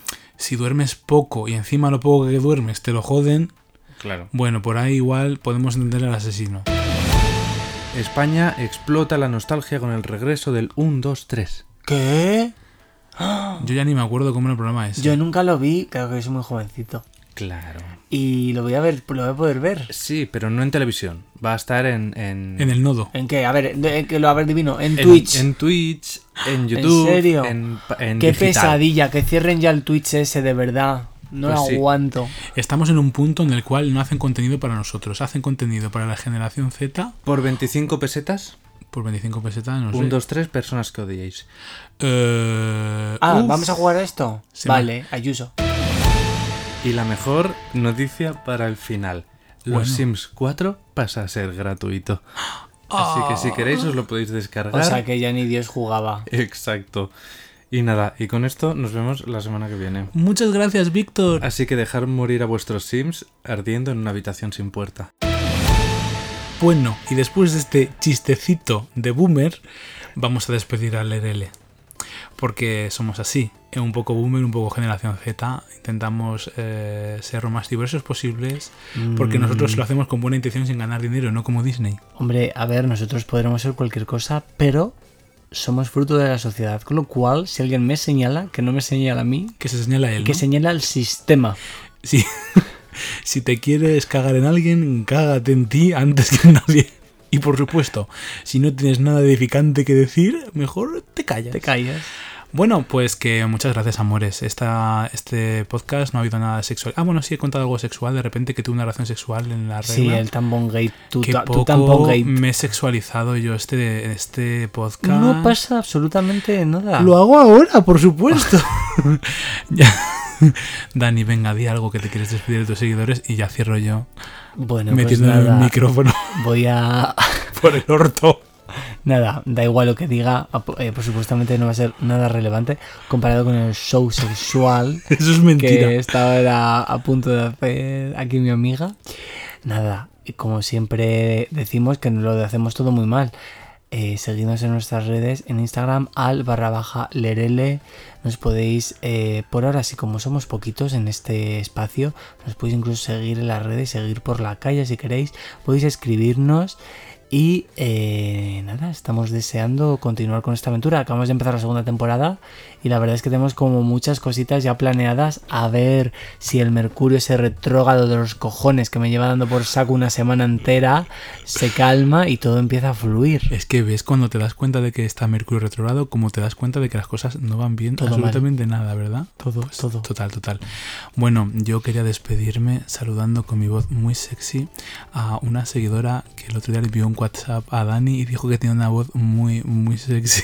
si duermes poco y encima lo poco que duermes te lo joden, Claro. bueno, por ahí igual podemos entender al asesino. España explota la nostalgia con el regreso del 1, 2, 3. ¿Qué? Yo ya ni me acuerdo cómo era el programa ese. Yo nunca lo vi, creo que soy muy jovencito. Claro. Y lo voy a ver, lo voy a poder ver. Sí, pero no en televisión. Va a estar en... En, En el nodo. ¿En qué? A ver, de- que lo a ver divino. En, en- Twitch. En Twitch, en YouTube. serio? En, pa- en qué digital. pesadilla, que cierren ya el Twitch ese de verdad. No Pues lo sí. aguanto. Estamos en un punto en el cual no hacen contenido para nosotros, hacen contenido para la generación Z Por 25 pesetas, por 25 pesetas, no sé. 1, 2, 3 personas que odiéis. Eh, Ah, uf, ¿vamos a jugar a esto? Se me- vale, Ayuso. Y la mejor noticia para el final. Los Bueno. Sims 4 pasa a ser gratuito. Así que si queréis os lo podéis descargar. O sea que ya ni Dios jugaba. Exacto. Y nada, y con esto nos vemos la semana que viene. Muchas gracias, Víctor. Así que dejar morir a vuestros Sims ardiendo en una habitación sin puerta. Bueno, y después de este chistecito de boomer, vamos a despedir al LRL. Porque somos así, un poco boomer, un poco generación Z. Intentamos eh, ser lo más diversos posibles. Porque Mm. nosotros lo hacemos con buena intención sin ganar dinero, no como Disney. Hombre, a ver, nosotros podremos ser cualquier cosa, pero somos fruto de la sociedad. Con lo cual, si alguien me señala, que no me señala a mí, Que se señala él. que ¿no? señala al sistema. Sí. si te quieres cagar en alguien, cágate en ti antes que en nadie. Y por supuesto, si no tienes nada edificante que decir, mejor te callas. Te callas. Bueno, pues que muchas gracias, amores. Esta, este podcast no ha habido nada sexual. Ah, bueno, sí he contado algo sexual. De repente que tuve una relación sexual en la regla. Sí, el tampon gate. Tu, que ta- tu poco gate. me he sexualizado yo este, este podcast. No pasa absolutamente nada. Lo hago ahora, por supuesto. Dani, venga, di algo que te quieres despedir de tus seguidores y ya cierro yo Bueno, pues metiendo nada, el micrófono voy a... por el orto. Nada, da igual lo que diga, ap- eh, por supuestamente no va a ser nada relevante comparado con el show sexual Eso es mentira. que estaba era a punto de hacer aquí mi amiga. Nada, y como siempre decimos que lo hacemos todo muy mal. Eh, seguidnos en nuestras redes, en Instagram al barra baja lerele. Nos podéis, eh, por ahora, así como somos poquitos en este espacio, nos podéis incluso seguir en las redes, seguir por la calle si queréis. Podéis escribirnos. Y eh, nada, estamos deseando continuar con esta aventura. Acabamos de empezar la segunda temporada y la verdad es que tenemos como muchas cositas ya planeadas. A ver si el Mercurio, ese retrógrado de los cojones que me lleva dando por saco una semana entera, se calma y todo empieza a fluir. Es que ves cuando te das cuenta de que está Mercurio retrogrado, como te das cuenta de que las cosas no van bien Todo mal. absolutamente nada, ¿verdad? Todo, todo. Total, total. Bueno, yo quería despedirme saludando con mi voz muy sexy a una seguidora que el otro día le envió un WhatsApp a Dani y dijo que tenía una voz muy, muy sexy.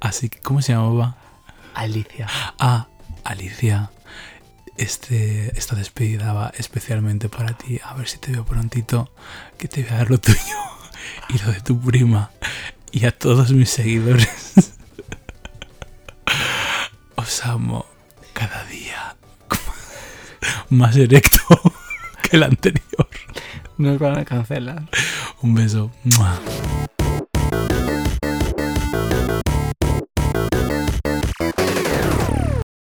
Así que, ¿cómo se llamaba? Alicia. Ah, Alicia. Este, esta despedida va especialmente para ti. A ver si te veo prontito. Que te voy a dar lo tuyo y lo de tu prima. Y a todos mis seguidores. Os amo cada día. Más erecto que el anterior. Nos van a cancelar. Un beso.